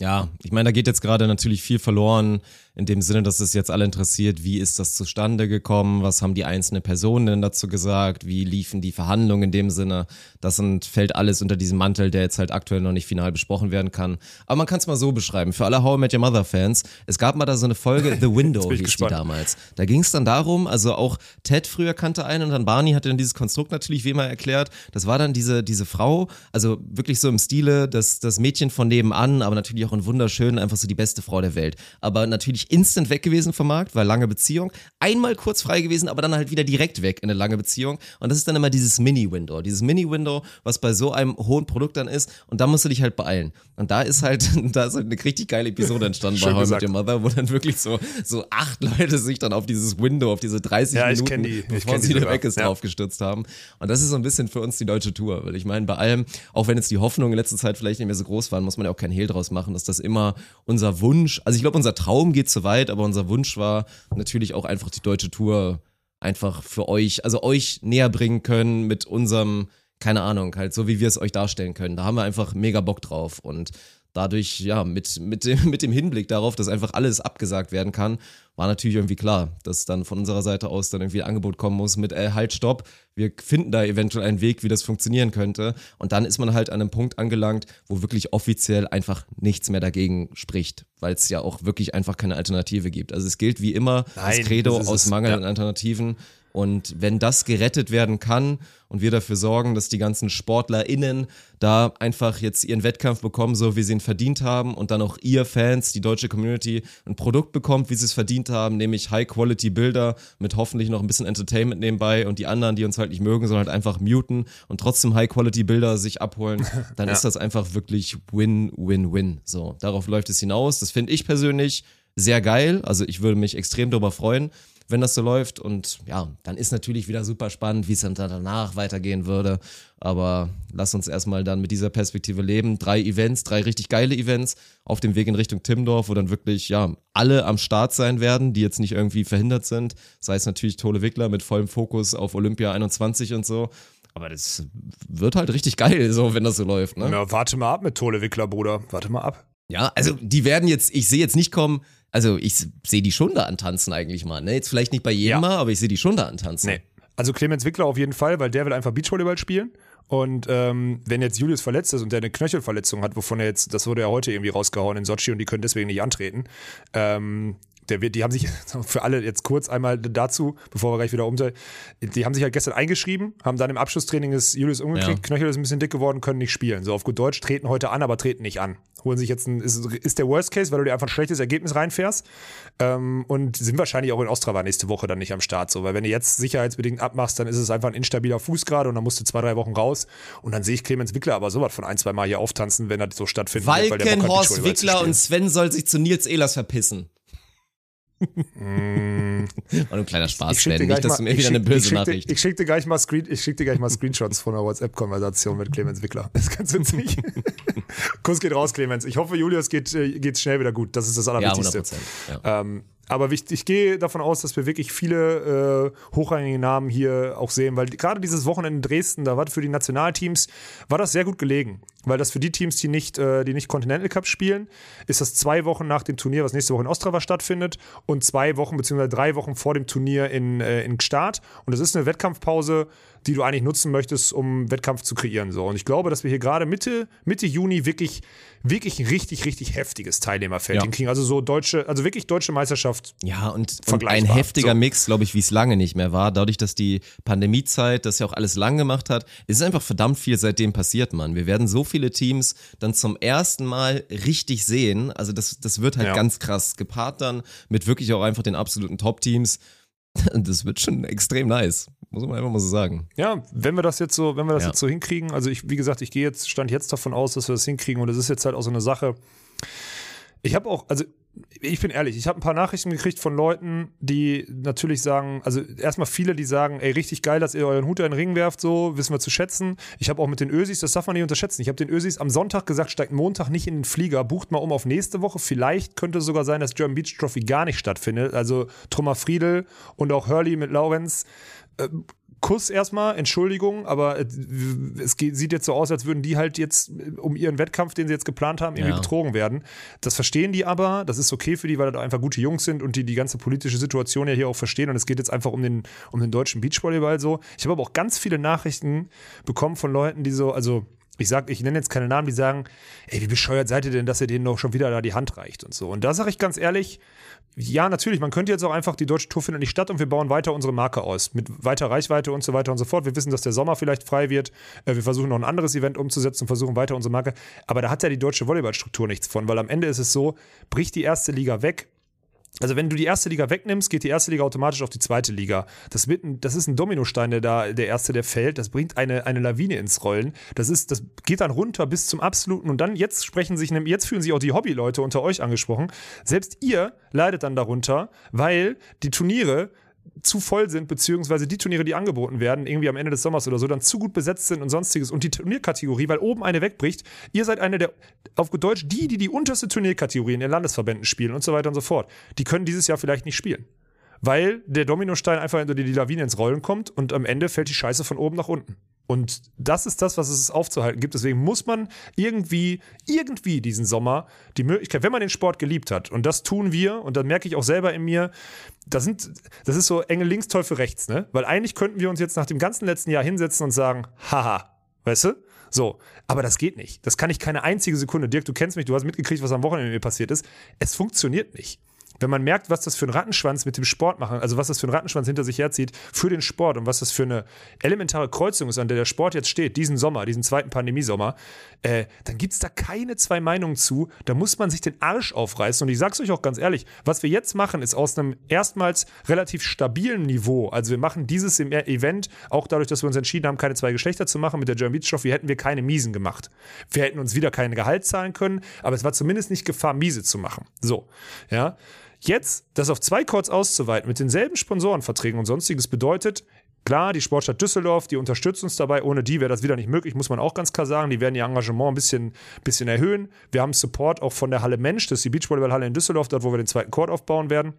Speaker 1: Ja, ich meine, da geht jetzt gerade natürlich viel verloren, in dem Sinne, dass es jetzt alle interessiert, wie ist das zustande gekommen, was haben die einzelnen Personen denn dazu gesagt, wie liefen die Verhandlungen in dem Sinne. Das sind, fällt alles unter diesen Mantel, der jetzt halt aktuell noch nicht final besprochen werden kann. Aber man kann es mal so beschreiben, für alle How I Met Your Mother Fans, es gab mal da so eine Folge, The Window hieß
Speaker 2: gespannt.
Speaker 1: die damals. Da ging es dann darum, also auch Ted früher kannte einen und dann Barney hatte dann dieses Konstrukt natürlich wie immer erklärt. Das war dann diese, diese Frau, also wirklich so im Stile, das, das Mädchen von nebenan, aber natürlich auch in wunderschön, einfach so die beste Frau der Welt. Aber natürlich wirklich instant weg gewesen vom Markt, weil lange Beziehung. Einmal kurz frei gewesen, aber dann halt wieder direkt weg in eine lange Beziehung. Und das ist dann immer dieses Mini-Window. Dieses Mini-Window, was bei so einem hohen Produkt dann ist. Und da musst du dich halt beeilen. Und da ist halt, da ist halt eine richtig geile Episode entstanden bei How I Met Your Mother, wo dann wirklich so, so acht Leute sich dann auf dieses Window, auf diese 30
Speaker 2: Ja,
Speaker 1: Minuten,
Speaker 2: die.
Speaker 1: Bevor sie wieder weg ist,
Speaker 2: Ja.
Speaker 1: draufgestürzt haben. Und das ist so ein bisschen für uns die deutsche Tour. Weil ich meine, bei allem, auch wenn jetzt die Hoffnungen in letzter Zeit vielleicht nicht mehr so groß waren, muss man ja auch keinen Hehl draus machen, dass das immer unser Wunsch, also ich glaube, unser Traum geht zu weit, aber unser Wunsch war natürlich auch einfach die deutsche Tour einfach für euch, also euch näher bringen können mit unserem, keine Ahnung, halt so wie wir es euch darstellen können. Da haben wir einfach mega Bock drauf und dadurch, ja, mit, mit, dem, mit dem Hinblick darauf, dass einfach alles abgesagt werden kann, war natürlich irgendwie klar, dass dann von unserer Seite aus dann irgendwie ein Angebot kommen muss mit, äh, halt, stopp, wir finden da eventuell einen Weg, wie das funktionieren könnte. Und dann ist man halt an einem Punkt angelangt, wo wirklich offiziell einfach nichts mehr dagegen spricht, weil es ja auch wirklich einfach keine Alternative gibt. Also es gilt wie immer
Speaker 2: Nein,
Speaker 1: das Credo aus Mangel
Speaker 2: ja.
Speaker 1: an Alternativen. Und wenn das gerettet werden kann und wir dafür sorgen, dass die ganzen SportlerInnen da einfach jetzt ihren Wettkampf bekommen, so wie sie ihn verdient haben und dann auch ihr Fans, die deutsche Community, ein Produkt bekommt, wie sie es verdient haben, nämlich High-Quality-Bilder mit hoffentlich noch ein bisschen Entertainment nebenbei und die anderen, die uns halt nicht mögen, sollen halt einfach muten und trotzdem High-Quality-Bilder sich abholen, dann ist das einfach wirklich Win-Win-Win. So, darauf läuft es hinaus. Das finde ich persönlich sehr geil. Also ich würde mich extrem darüber freuen, wenn das so läuft. Und ja, dann ist natürlich wieder super spannend, wie es dann danach weitergehen würde. Aber lass uns erstmal dann mit dieser Perspektive leben. Drei Events, drei richtig geile Events auf dem Weg in Richtung Timmendorf, wo dann wirklich, ja, alle am Start sein werden, die jetzt nicht irgendwie verhindert sind. Sei es natürlich Tole Wickler mit vollem Fokus auf Olympia 21 und so. Aber das wird halt richtig geil, so, wenn das so läuft, ne?
Speaker 2: Na, warte mal ab mit Tole Wickler, Bruder. Warte mal ab.
Speaker 1: Ja, also die werden jetzt, ich sehe jetzt nicht kommen, also ich sehe die schon da antanzen eigentlich mal, ne? Jetzt vielleicht nicht bei jedem
Speaker 2: Ja.
Speaker 1: Mal, aber ich sehe die schon da antanzen.
Speaker 2: Nee. Also Clemens Wickler auf jeden Fall, weil der will einfach Beachvolleyball spielen. Und ähm, wenn jetzt Julius verletzt ist und der eine Knöchelverletzung hat, wovon er jetzt, das wurde ja heute irgendwie rausgehauen in Sochi und die können deswegen nicht antreten, ähm, der wird, die haben sich für alle jetzt kurz einmal dazu, bevor wir gleich wieder umteilen, die haben sich halt gestern eingeschrieben, haben dann im Abschlusstraining ist Julius umgeknickt,
Speaker 1: Ja.
Speaker 2: Knöchel ist ein bisschen dick geworden, können nicht spielen. So auf gut Deutsch treten heute an, aber treten nicht an. Holen sich jetzt ein, ist, ist der Worst Case, weil du dir einfach ein schlechtes Ergebnis reinfährst. Ähm, und sind wahrscheinlich auch in Ostrava nächste Woche dann nicht am Start. So, weil wenn du jetzt sicherheitsbedingt abmachst, dann ist es einfach ein instabiler Fuß gerade und dann musst du zwei, drei Wochen raus. Und dann sehe ich Clemens Wickler aber sowas von ein, zwei Mal hier auftanzen, wenn das so stattfindet. weil der Bock hat,
Speaker 1: Walken, Horst
Speaker 2: Beachvolleyball zu
Speaker 1: Wickler und Sven soll sich zu Nils Ehlers verpissen. War nur ein kleiner Spaß, Sven. Nicht, dass
Speaker 2: mal-
Speaker 1: du mir wieder eine böse
Speaker 2: ich schick
Speaker 1: Nachricht.
Speaker 2: Ich schicke dir gleich mal Screen, ich schick dir gleich mal Screenshots von einer WhatsApp-Konversation mit Clemens Wickler. Das ist ganz witzig. Kuss geht raus, Clemens. Ich hoffe, Julius geht äh, geht's schnell wieder gut. Das ist das
Speaker 1: ja, 100
Speaker 2: Allerwichtigste.
Speaker 1: Prozent. Ja.
Speaker 2: Ähm, aber wichtig, ich gehe davon aus, dass wir wirklich viele äh, hochrangige Namen hier auch sehen, weil gerade dieses Wochenende in Dresden, da war für die Nationalteams, war das sehr gut gelegen. Weil das für die Teams, die nicht, äh, die nicht Continental Cup spielen, ist das zwei Wochen nach dem Turnier, was nächste Woche in Ostrava stattfindet, und zwei Wochen beziehungsweise drei Wochen vor dem Turnier in, äh, in Start. Und das ist eine Wettkampfpause, die du eigentlich nutzen möchtest, um Wettkampf zu kreieren. So. Und ich glaube, dass wir hier gerade Mitte, Mitte Juni wirklich, wirklich ein richtig, richtig heftiges Teilnehmerfeld
Speaker 1: Ja.
Speaker 2: hinkriegen. Also so deutsche, also wirklich deutsche Meisterschaft
Speaker 1: Ja, und, und ein heftiger
Speaker 2: So.
Speaker 1: Mix, glaube ich, wie es lange nicht mehr war. Dadurch, dass die Pandemiezeit das ja auch alles lang gemacht hat, ist einfach verdammt viel seitdem passiert, Mann. Wir werden so viele Teams dann zum ersten Mal richtig sehen. Also das, das wird halt
Speaker 2: Ja.
Speaker 1: ganz krass gepaart dann mit wirklich auch einfach den absoluten Top-Teams. Das wird schon extrem nice. Muss man einfach mal so sagen.
Speaker 2: Ja, wenn wir das jetzt so, wenn wir das
Speaker 1: Ja.
Speaker 2: jetzt so hinkriegen, also ich, wie gesagt, ich gehe jetzt, stand jetzt davon aus, dass wir das hinkriegen und das ist jetzt halt auch so eine Sache. Ich habe auch, also ich bin ehrlich, ich habe ein paar Nachrichten gekriegt von Leuten, die natürlich sagen, also erstmal viele, die sagen, ey, richtig geil, dass ihr euren Hut in den Ring werft, so, wissen wir zu schätzen. Ich habe auch mit den Ösis, das darf man nicht unterschätzen. Ich habe den Ösis am Sonntag gesagt, steigt Montag nicht in den Flieger, bucht mal um auf nächste Woche. Vielleicht könnte es sogar sein, dass German Beach Trophy gar nicht stattfindet. Also Trummer Friedel und auch Hurley mit Laurenz Kuss erstmal, Entschuldigung, aber äh, es geht, sieht jetzt so aus, als würden die halt jetzt äh, um ihren Wettkampf, den sie jetzt geplant haben, irgendwie
Speaker 1: Ja.
Speaker 2: betrogen werden. Das verstehen die aber, das ist okay für die, weil das einfach gute Jungs sind und die die ganze politische Situation ja hier auch verstehen und es geht jetzt einfach um den, um den deutschen Beachvolleyball so. Ich habe aber auch ganz viele Nachrichten bekommen von Leuten, die so, also ich sag, ich nenne jetzt keine Namen, die sagen, ey, wie bescheuert seid ihr denn, dass ihr denen noch schon wieder da die Hand reicht und so. Und da sage ich ganz ehrlich, ja, natürlich, man könnte jetzt auch einfach, die deutsche Tour findet nicht statt und wir bauen weiter unsere Marke aus. Mit weiter Reichweite und so weiter und so fort. Wir wissen, dass der Sommer vielleicht frei wird. Äh, Wir versuchen noch ein anderes Event umzusetzen und versuchen weiter unsere Marke. Aber da hat ja die deutsche Volleyballstruktur nichts von, weil am Ende ist es so, bricht die erste Liga weg, Also wenn du die erste Liga wegnimmst, geht die erste Liga automatisch auf die zweite Liga. Das, wird ein, das ist ein Dominostein, der da, der erste, der fällt. Das bringt eine, eine Lawine ins Rollen. Das ist, das geht dann runter bis zum absoluten. Und dann jetzt sprechen sich, jetzt fühlen sich auch die Hobbyleute unter euch angesprochen. Selbst ihr leidet dann darunter, weil die Turniere zu voll sind, beziehungsweise die Turniere, die angeboten werden, irgendwie am Ende des Sommers oder so, dann zu gut besetzt sind und sonstiges. Und die Turnierkategorie, weil oben eine wegbricht, ihr seid eine der, auf Deutsch, die, die die unterste Turnierkategorie in den Landesverbänden spielen und so weiter und so fort. Die können dieses Jahr vielleicht nicht spielen. Weil der Dominostein einfach hinter die Lawine ins Rollen kommt und am Ende fällt die Scheiße von oben nach unten. Und das ist das, was es aufzuhalten gibt. Deswegen muss man irgendwie, irgendwie diesen Sommer die Möglichkeit, wenn man den Sport geliebt hat, und das tun wir, und dann merke ich auch selber in mir, das, sind, das ist so Engel links, Teufel rechts, ne? Weil eigentlich könnten wir uns jetzt nach dem ganzen letzten Jahr hinsetzen und sagen, haha, weißt du? So, aber das geht nicht. Das kann ich keine einzige Sekunde. Dirk, du kennst mich, du hast mitgekriegt, was am Wochenende mir passiert ist. Es funktioniert nicht wenn man merkt, was das für ein Rattenschwanz mit dem Sport machen, also was das für ein Rattenschwanz hinter sich herzieht für den Sport und was das für eine elementare Kreuzung ist, an der der Sport jetzt steht, diesen Sommer, diesen zweiten Pandemiesommer, äh, dann gibt es da keine zwei Meinungen zu. Da muss man sich den Arsch aufreißen. Und ich sag's euch auch ganz ehrlich, was wir jetzt machen, ist aus einem erstmals relativ stabilen Niveau. Also wir machen dieses im Event, auch dadurch, dass wir uns entschieden haben, keine zwei Geschlechter zu machen mit der German Beach Trophy, hätten wir keine Miesen gemacht. Wir hätten uns wieder kein Gehalt zahlen können, aber es war zumindest nicht Gefahr, Miese zu machen. So, ja. Jetzt das auf zwei Courts auszuweiten mit denselben Sponsorenverträgen und sonstiges bedeutet, Klar, die Sportstadt Düsseldorf, die unterstützt uns dabei. Ohne die wäre das wieder nicht möglich, muss man auch ganz klar sagen. Die werden ihr Engagement ein bisschen, bisschen erhöhen. Wir haben Support auch von der Halle Mensch, das ist die Beachvolleyballhalle in Düsseldorf, dort wo wir den zweiten Court aufbauen werden.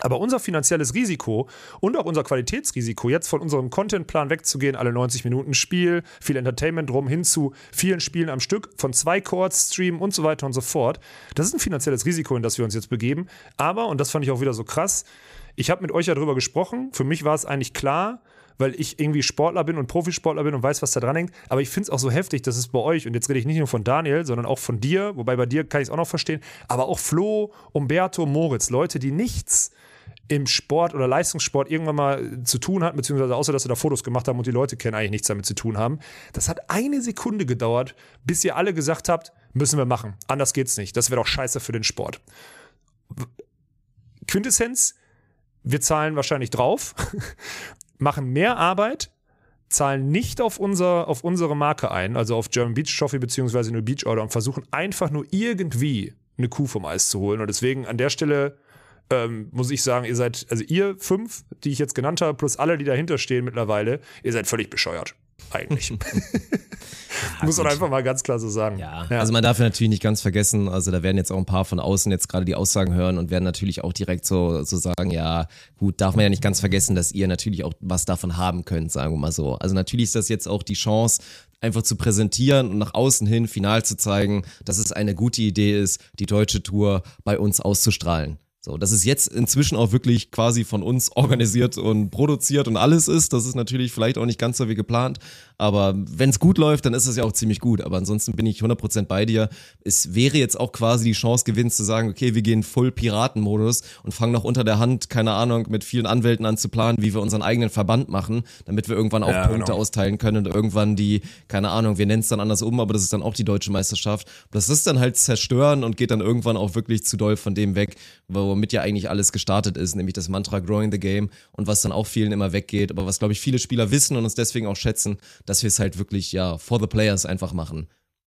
Speaker 2: Aber unser finanzielles Risiko und auch unser Qualitätsrisiko, jetzt von unserem Contentplan wegzugehen, alle 90 Minuten Spiel, viel Entertainment drum, hin zu vielen Spielen am Stück, von zwei Chords streamen und so weiter und so fort, das ist ein finanzielles Risiko, in das wir uns jetzt begeben. Aber, und das fand ich auch wieder so krass, ich habe mit euch ja darüber gesprochen. Für mich war es eigentlich klar, weil ich irgendwie Sportler bin und Profisportler bin und weiß, was da dran hängt. Aber ich finde es auch so heftig, dass es bei euch, und jetzt rede ich nicht nur von Daniel, sondern auch von dir, wobei bei dir kann ich es auch noch verstehen, aber auch Flo, Umberto, Moritz, Leute, die nichts im Sport oder Leistungssport irgendwann mal zu tun hatten, beziehungsweise außer dass sie da Fotos gemacht haben und die Leute kennen, eigentlich nichts damit zu tun haben. Das hat eine Sekunde gedauert, bis ihr alle gesagt habt, müssen wir machen. Anders geht's nicht. Das wäre doch scheiße für den Sport. Quintessenz, wir zahlen wahrscheinlich drauf, machen mehr Arbeit, zahlen nicht auf, unser, auf unsere Marke ein, also auf German Beach Trophy beziehungsweise nur Beach Order und versuchen einfach nur irgendwie eine Kuh vom Eis zu holen. Und deswegen an der Stelle ähm, muss ich sagen, ihr seid, also ihr fünf, die ich jetzt genannt habe, plus alle, die dahinter stehen mittlerweile, ihr seid völlig bescheuert. Eigentlich. ja, muss man einfach mal ganz klar so sagen.
Speaker 1: Ja. ja. also man darf natürlich nicht ganz vergessen, also da werden jetzt auch ein paar von außen jetzt gerade die Aussagen hören und werden natürlich auch direkt so, so sagen, ja, gut, darf man ja nicht ganz vergessen, dass ihr natürlich auch was davon haben könnt, sagen wir mal so. Also natürlich ist das jetzt auch die Chance, einfach zu präsentieren und nach außen hin final zu zeigen, dass es eine gute Idee ist, die deutsche Tour bei uns auszustrahlen. So, dass es jetzt inzwischen auch wirklich quasi von uns organisiert und produziert und alles ist, das ist natürlich vielleicht auch nicht ganz so wie geplant. Aber wenn es gut läuft, dann ist es ja auch ziemlich gut. Aber ansonsten bin ich 100% bei dir. Es wäre jetzt auch quasi die Chance gewesen zu sagen, okay, wir gehen voll Piratenmodus und fangen noch unter der Hand, keine Ahnung, mit vielen Anwälten an zu planen, wie wir unseren eigenen Verband machen, damit wir irgendwann auch ja, Punkte genau. austeilen können und irgendwann die, keine Ahnung, wir nennen es dann anders um, aber das ist dann auch die deutsche Meisterschaft. Das ist dann halt zerstören und geht dann irgendwann auch wirklich zu doll von dem weg, wo womit ja eigentlich alles gestartet ist, nämlich das Mantra Growing the Game und was dann auch vielen immer weggeht, aber was, glaube ich, viele Spieler wissen und uns deswegen auch schätzen, dass wir es halt wirklich, ja, for the players einfach machen.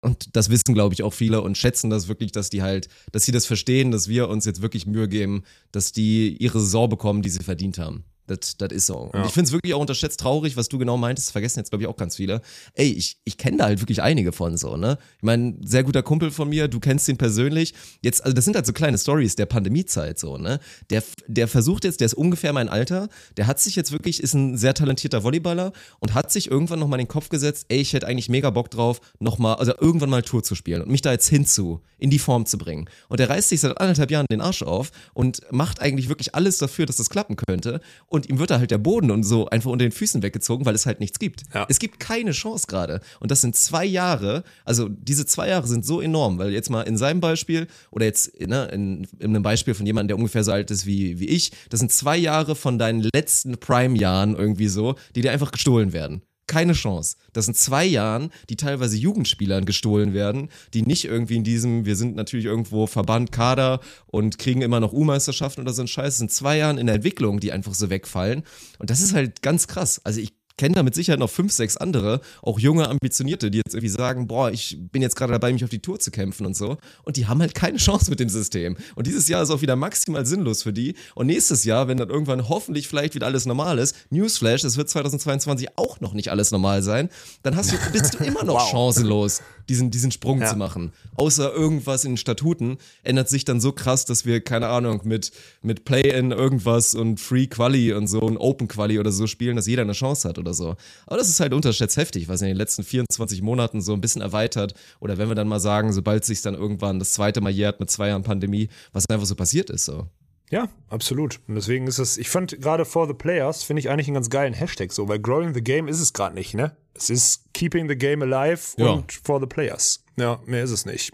Speaker 1: Und das wissen, glaube ich, auch viele und schätzen das wirklich, dass die halt, dass sie das verstehen, dass wir uns jetzt wirklich Mühe geben, dass die ihre Saison bekommen, die sie verdient haben. Das, das ist so. Und ja. ich finde es wirklich auch unterschätzt traurig, was du genau meintest. vergessen jetzt, glaube ich, auch ganz viele. Ey, ich, ich kenne da halt wirklich einige von so, ne? Ich meine, sehr guter Kumpel von mir, du kennst ihn persönlich. Jetzt, also das sind halt so kleine Stories der Pandemiezeit, so, ne? Der, der versucht jetzt, der ist ungefähr mein Alter, der hat sich jetzt wirklich, ist ein sehr talentierter Volleyballer und hat sich irgendwann nochmal in den Kopf gesetzt, ey, ich hätte eigentlich mega Bock drauf, nochmal, also irgendwann mal Tour zu spielen und mich da jetzt hinzu, in die Form zu bringen. Und der reißt sich seit anderthalb Jahren den Arsch auf und macht eigentlich wirklich alles dafür, dass das klappen könnte und ihm wird da halt der Boden und so einfach unter den Füßen weggezogen, weil es halt nichts gibt. Ja. Es gibt keine Chance gerade. Und das sind zwei Jahre, also diese zwei Jahre sind so enorm, weil jetzt mal in seinem Beispiel oder jetzt ne, in, in einem Beispiel von jemandem, der ungefähr so alt ist wie, wie ich, das sind zwei Jahre von deinen letzten Prime-Jahren irgendwie so, die dir einfach gestohlen werden keine Chance. Dass in zwei Jahren die teilweise Jugendspielern gestohlen werden, die nicht irgendwie in diesem, wir sind natürlich irgendwo Verband, Kader und kriegen immer noch U-Meisterschaften oder so ein Scheiß, in zwei Jahren in der Entwicklung, die einfach so wegfallen. Und das ist halt ganz krass. Also ich kenne da mit Sicherheit noch fünf, sechs andere, auch junge Ambitionierte, die jetzt irgendwie sagen, boah, ich bin jetzt gerade dabei, mich auf die Tour zu kämpfen und so. Und die haben halt keine Chance mit dem System. Und dieses Jahr ist auch wieder maximal sinnlos für die. Und nächstes Jahr, wenn dann irgendwann hoffentlich vielleicht wieder alles normal ist, Newsflash, es wird 2022 auch noch nicht alles normal sein, dann hast du, bist du immer noch wow. chancenlos, diesen, diesen Sprung ja. zu machen. Außer irgendwas in den Statuten ändert sich dann so krass, dass wir, keine Ahnung, mit, mit Play-In irgendwas und Free Quali und so und Open Quali oder so spielen, dass jeder eine Chance hat oder so. Aber das ist halt unterschätzt heftig, was in den letzten 24 Monaten so ein bisschen erweitert. Oder wenn wir dann mal sagen, sobald sich dann irgendwann das zweite Mal jährt mit zwei Jahren Pandemie, was einfach so passiert ist, so.
Speaker 2: Ja, absolut. Und deswegen ist es, ich fand gerade for the players, finde ich eigentlich einen ganz geilen Hashtag so, weil growing the game ist es gerade nicht, ne? Es ist keeping the game alive ja. und for the players. Ja, mehr ist es nicht.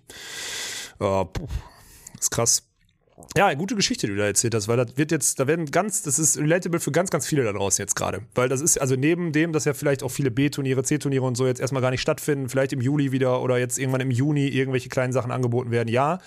Speaker 2: Puh, ist krass. Ja, gute Geschichte, die du da erzählt hast, weil das wird jetzt, da werden ganz, das ist relatable für ganz, ganz viele da draußen jetzt gerade. Weil das ist, also neben dem, dass ja vielleicht auch viele B-Turniere, C-Turniere und so jetzt erstmal gar nicht stattfinden, vielleicht im Juli wieder oder jetzt irgendwann im Juni irgendwelche kleinen Sachen angeboten werden, ja.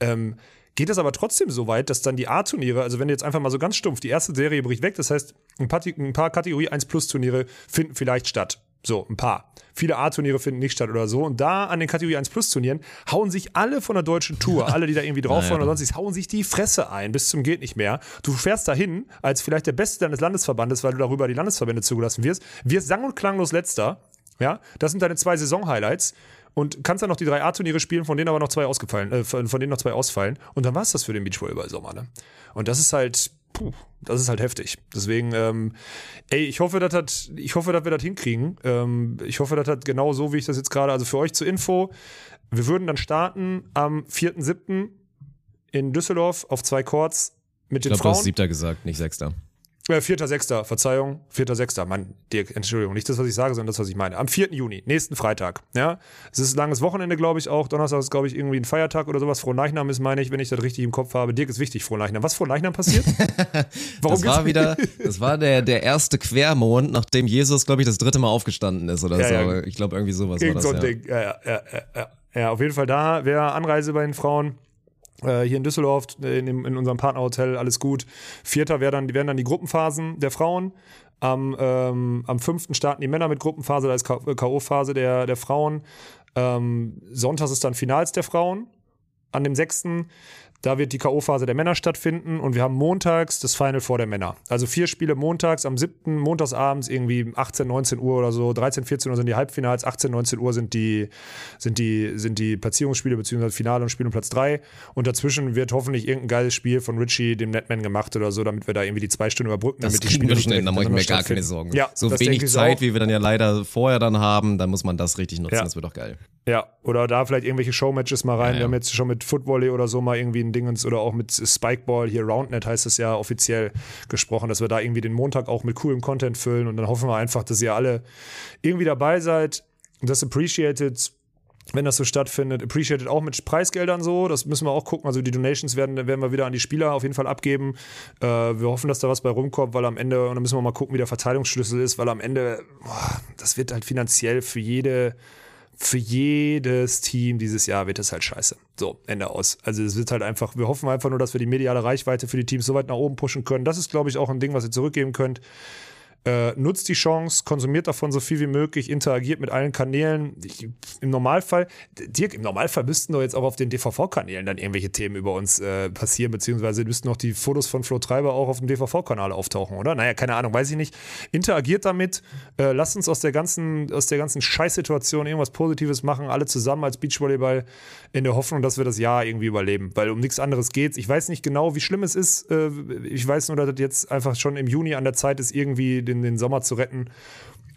Speaker 2: Ähm, geht es aber trotzdem so weit, dass dann die A-Turniere, also wenn du jetzt einfach mal so ganz stumpf, die erste Serie bricht weg, das heißt, ein paar, ein paar Kategorie 1 Plus Turniere finden vielleicht statt. So, ein paar. Viele A-Turniere finden nicht statt oder so. Und da an den Kategorie 1 Plus Turnieren hauen sich alle von der deutschen Tour, alle, die da irgendwie drauf fahren oder sonst hauen sich die Fresse ein bis zum geht nicht mehr. Du fährst dahin als vielleicht der Beste deines Landesverbandes, weil du darüber die Landesverbände zugelassen wirst, wirst sang- und klanglos Letzter. Ja, das sind deine zwei Saison-Highlights und kannst dann noch die drei A-Turniere spielen, von denen aber noch zwei ausgefallen, äh, von denen noch zwei ausfallen. Und dann war es das für den Beachvolleyball-Sommer, ne? Und das ist halt, puh, das ist halt heftig. Deswegen, ähm, ey, ich hoffe, dass das, ich hoffe, dass wir das hinkriegen. Ähm, ich hoffe, dass das genau so, wie ich das jetzt gerade, also für euch zur Info, wir würden dann starten am 4.7. in Düsseldorf auf zwei Courts mit den
Speaker 1: ich glaub,
Speaker 2: Frauen.
Speaker 1: Du hast siebter gesagt, nicht sechster.
Speaker 2: Äh, vierter, sechster, Verzeihung, vierter, sechster, Mann, Dirk, Entschuldigung, nicht das, was ich sage, sondern das, was ich meine. Am 4. Juni, nächsten Freitag, ja. Es ist ein langes Wochenende, glaube ich, auch. Donnerstag ist, glaube ich, irgendwie ein Feiertag oder sowas. Frohleichnam ist, meine ich, wenn ich das richtig im Kopf habe. Dirk ist wichtig, Frohleichnam. Was Frohleichnam passiert?
Speaker 1: Warum das war wieder, das war der, der erste Quermond, nachdem Jesus, glaube ich, das dritte Mal aufgestanden ist oder ja, so. Ja. Ich glaube, irgendwie sowas
Speaker 2: Irgend
Speaker 1: war das,
Speaker 2: so ja. Ja, ja, ja, ja. ja, auf jeden Fall da wäre Anreise bei den Frauen. Äh, hier in Düsseldorf, in, in, unserem Partnerhotel, alles gut. Vierter wär dann, wären dann die Gruppenphasen der Frauen. Am, ähm, am fünften starten die Männer mit Gruppenphase, da ist K.O.-Phase der, der Frauen. Ähm, Sonntags ist dann Finals der Frauen. An dem sechsten da wird die K.O.-Phase der Männer stattfinden und wir haben montags das Final vor der Männer. Also vier Spiele montags, am 7. montagsabends irgendwie 18, 19 Uhr oder so, 13, 14 Uhr sind die Halbfinals, 18, 19 Uhr sind die, sind die, sind die Platzierungsspiele bzw. Finale und Spiel um Platz 3 und dazwischen wird hoffentlich irgendein geiles Spiel von Richie, dem Netman gemacht oder so, damit wir da irgendwie die zwei Stunden überbrücken.
Speaker 1: Das
Speaker 2: damit die
Speaker 1: Spiele wir schon hin, da mache ich mir gar keine Sorgen.
Speaker 2: Ja,
Speaker 1: so wenig Zeit, wie wir dann ja leider vorher dann haben, dann muss man das richtig nutzen, ja. das wird doch geil.
Speaker 2: Ja, oder da vielleicht irgendwelche Showmatches mal rein. Ja, ja. Wir haben jetzt schon mit Footvolley oder so mal irgendwie ein Dingens oder auch mit Spikeball, hier Roundnet heißt es ja offiziell gesprochen, dass wir da irgendwie den Montag auch mit coolem Content füllen und dann hoffen wir einfach, dass ihr alle irgendwie dabei seid. Das appreciated, wenn das so stattfindet. Appreciated auch mit Preisgeldern so. Das müssen wir auch gucken. Also die Donations werden, werden wir wieder an die Spieler auf jeden Fall abgeben. Äh, wir hoffen, dass da was bei rumkommt, weil am Ende, und dann müssen wir mal gucken, wie der Verteilungsschlüssel ist, weil am Ende, boah, das wird halt finanziell für jede für jedes Team dieses Jahr wird es halt scheiße. So, Ende aus. Also es wird halt einfach, wir hoffen einfach nur, dass wir die mediale Reichweite für die Teams so weit nach oben pushen können. Das ist, glaube ich, auch ein Ding, was ihr zurückgeben könnt. Äh, nutzt die Chance, konsumiert davon so viel wie möglich, interagiert mit allen Kanälen. Ich, Im Normalfall, Dirk, im Normalfall müssten doch jetzt auch auf den DVV-Kanälen dann irgendwelche Themen über uns äh, passieren, beziehungsweise müssten noch die Fotos von Flo Treiber auch auf dem DVV-Kanal auftauchen, oder? Naja, keine Ahnung, weiß ich nicht. Interagiert damit, äh, lasst uns aus der ganzen, aus der ganzen Scheißsituation irgendwas Positives machen, alle zusammen als Beachvolleyball, in der Hoffnung, dass wir das Jahr irgendwie überleben, weil um nichts anderes geht's. Ich weiß nicht genau, wie schlimm es ist. Äh, ich weiß nur, dass das jetzt einfach schon im Juni an der Zeit ist, irgendwie den den, den Sommer zu retten.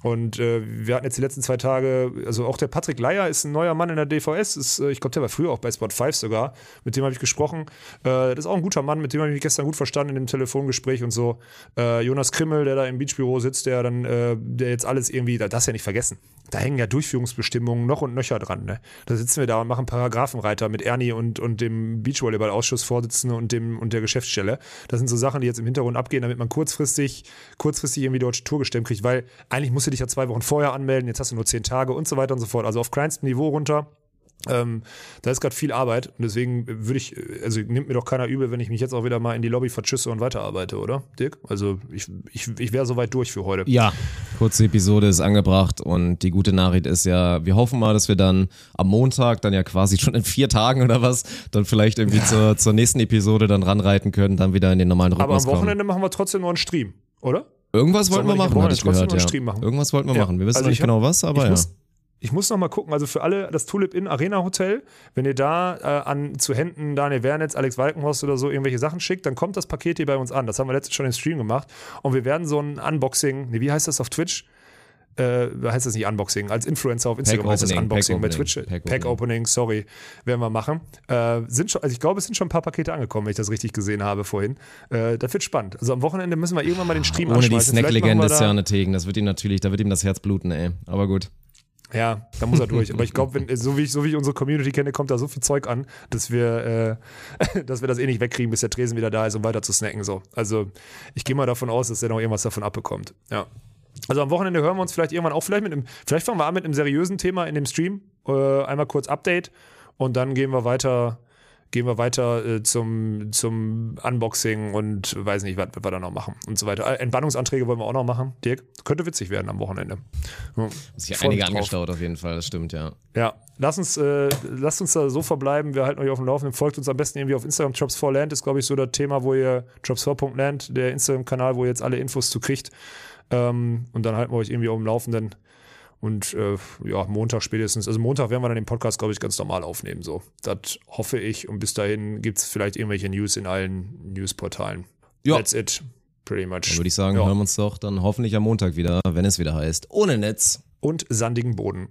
Speaker 2: Und äh, wir hatten jetzt die letzten zwei Tage, also auch der Patrick Leier ist ein neuer Mann in der DVS, ist, äh, ich glaube, der war früher auch bei Spot 5 sogar, mit dem habe ich gesprochen. Äh, das ist auch ein guter Mann, mit dem habe ich mich gestern gut verstanden in dem Telefongespräch und so. Äh, Jonas Krimmel, der da im Beachbüro sitzt, der dann, äh, der jetzt alles irgendwie, das ja nicht vergessen. Da hängen ja Durchführungsbestimmungen noch und nöcher dran. Ne? Da sitzen wir da und machen Paragraphenreiter mit Ernie und, und dem Beachvolleyball-Ausschussvorsitzenden und, dem, und der Geschäftsstelle. Das sind so Sachen, die jetzt im Hintergrund abgehen, damit man kurzfristig, kurzfristig irgendwie deutsche Tour gestemmt kriegt, weil eigentlich muss du dich ja zwei Wochen vorher anmelden, jetzt hast du nur zehn Tage und so weiter und so fort. Also auf kleinstem Niveau runter. Ähm, da ist gerade viel Arbeit und deswegen würde ich, also nimmt mir doch keiner übel, wenn ich mich jetzt auch wieder mal in die Lobby verschüsse und weiterarbeite, oder, Dirk? Also ich, ich, ich wäre soweit durch für heute.
Speaker 1: Ja, kurze Episode ist angebracht und die gute Nachricht ist ja, wir hoffen mal, dass wir dann am Montag, dann ja quasi schon in vier Tagen oder was, dann vielleicht irgendwie ja. zur, zur nächsten Episode dann ranreiten können, dann wieder in den normalen Rhythmus
Speaker 2: Aber am Wochenende kommen. machen wir trotzdem noch einen Stream, oder?
Speaker 1: Irgendwas wollten wir machen, hatte ich gehört, ja. Irgendwas wollten wir ja. machen. Wir wissen also nicht genau was, aber ja. Muss,
Speaker 2: ich muss noch mal gucken, also für alle das Tulip Inn Arena Hotel, wenn ihr da äh, an zu Händen Daniel Wernetz, Alex Walkenhorst oder so irgendwelche Sachen schickt, dann kommt das Paket hier bei uns an. Das haben wir letztens schon im Stream gemacht und wir werden so ein Unboxing, nee, wie heißt das auf Twitch? Äh, heißt das nicht Unboxing, als Influencer auf Instagram Pack heißt das Unboxing, Pack bei Twitch. Pack, Pack Opening, sorry, werden wir machen. Äh, sind schon, also ich glaube, es sind schon ein paar Pakete angekommen, wenn ich das richtig gesehen habe vorhin. Äh, das wird spannend. Also am Wochenende müssen wir irgendwann mal den Stream
Speaker 1: Ohne die Snack-Legende ist ja eine Tegen, das wird ihm natürlich, da wird ihm das Herz bluten, ey. Aber gut.
Speaker 2: Ja, da muss er durch. Aber ich glaube, so wie ich, so wie ich unsere Community kenne, kommt da so viel Zeug an, dass wir, äh, dass wir das eh nicht wegkriegen, bis der Tresen wieder da ist, um weiter zu snacken. So. Also ich gehe mal davon aus, dass er noch irgendwas davon abbekommt. Ja. Also am Wochenende hören wir uns vielleicht irgendwann auch vielleicht mit einem, vielleicht fangen wir an mit einem seriösen Thema in dem Stream. Äh, einmal kurz Update und dann gehen wir weiter gehen wir weiter äh, zum, zum Unboxing und weiß nicht, was, was wir da noch machen und so weiter. Äh, Entbannungsanträge wollen wir auch noch machen. Dirk, könnte witzig werden am Wochenende.
Speaker 1: Ja, sich einige angestaut auf jeden Fall, das stimmt, ja.
Speaker 2: Ja, lass uns, äh, lasst uns da so verbleiben. Wir halten euch auf dem Laufenden. Folgt uns am besten irgendwie auf Instagram. Drops4Land ist, glaube ich, so das Thema, wo ihr, Drops4.land, der Instagram-Kanal, wo ihr jetzt alle Infos zu kriegt. Ähm, und dann halten wir euch irgendwie auf dem Laufenden. Und äh, ja, Montag spätestens, also Montag werden wir dann den Podcast, glaube ich, ganz normal aufnehmen. So, das hoffe ich. Und bis dahin gibt es vielleicht irgendwelche News in allen Newsportalen. Ja. That's it. Pretty much.
Speaker 1: Dann würde ich sagen, ja. hören wir uns doch dann hoffentlich am Montag wieder, wenn es wieder heißt. Ohne Netz.
Speaker 2: Und sandigen Boden.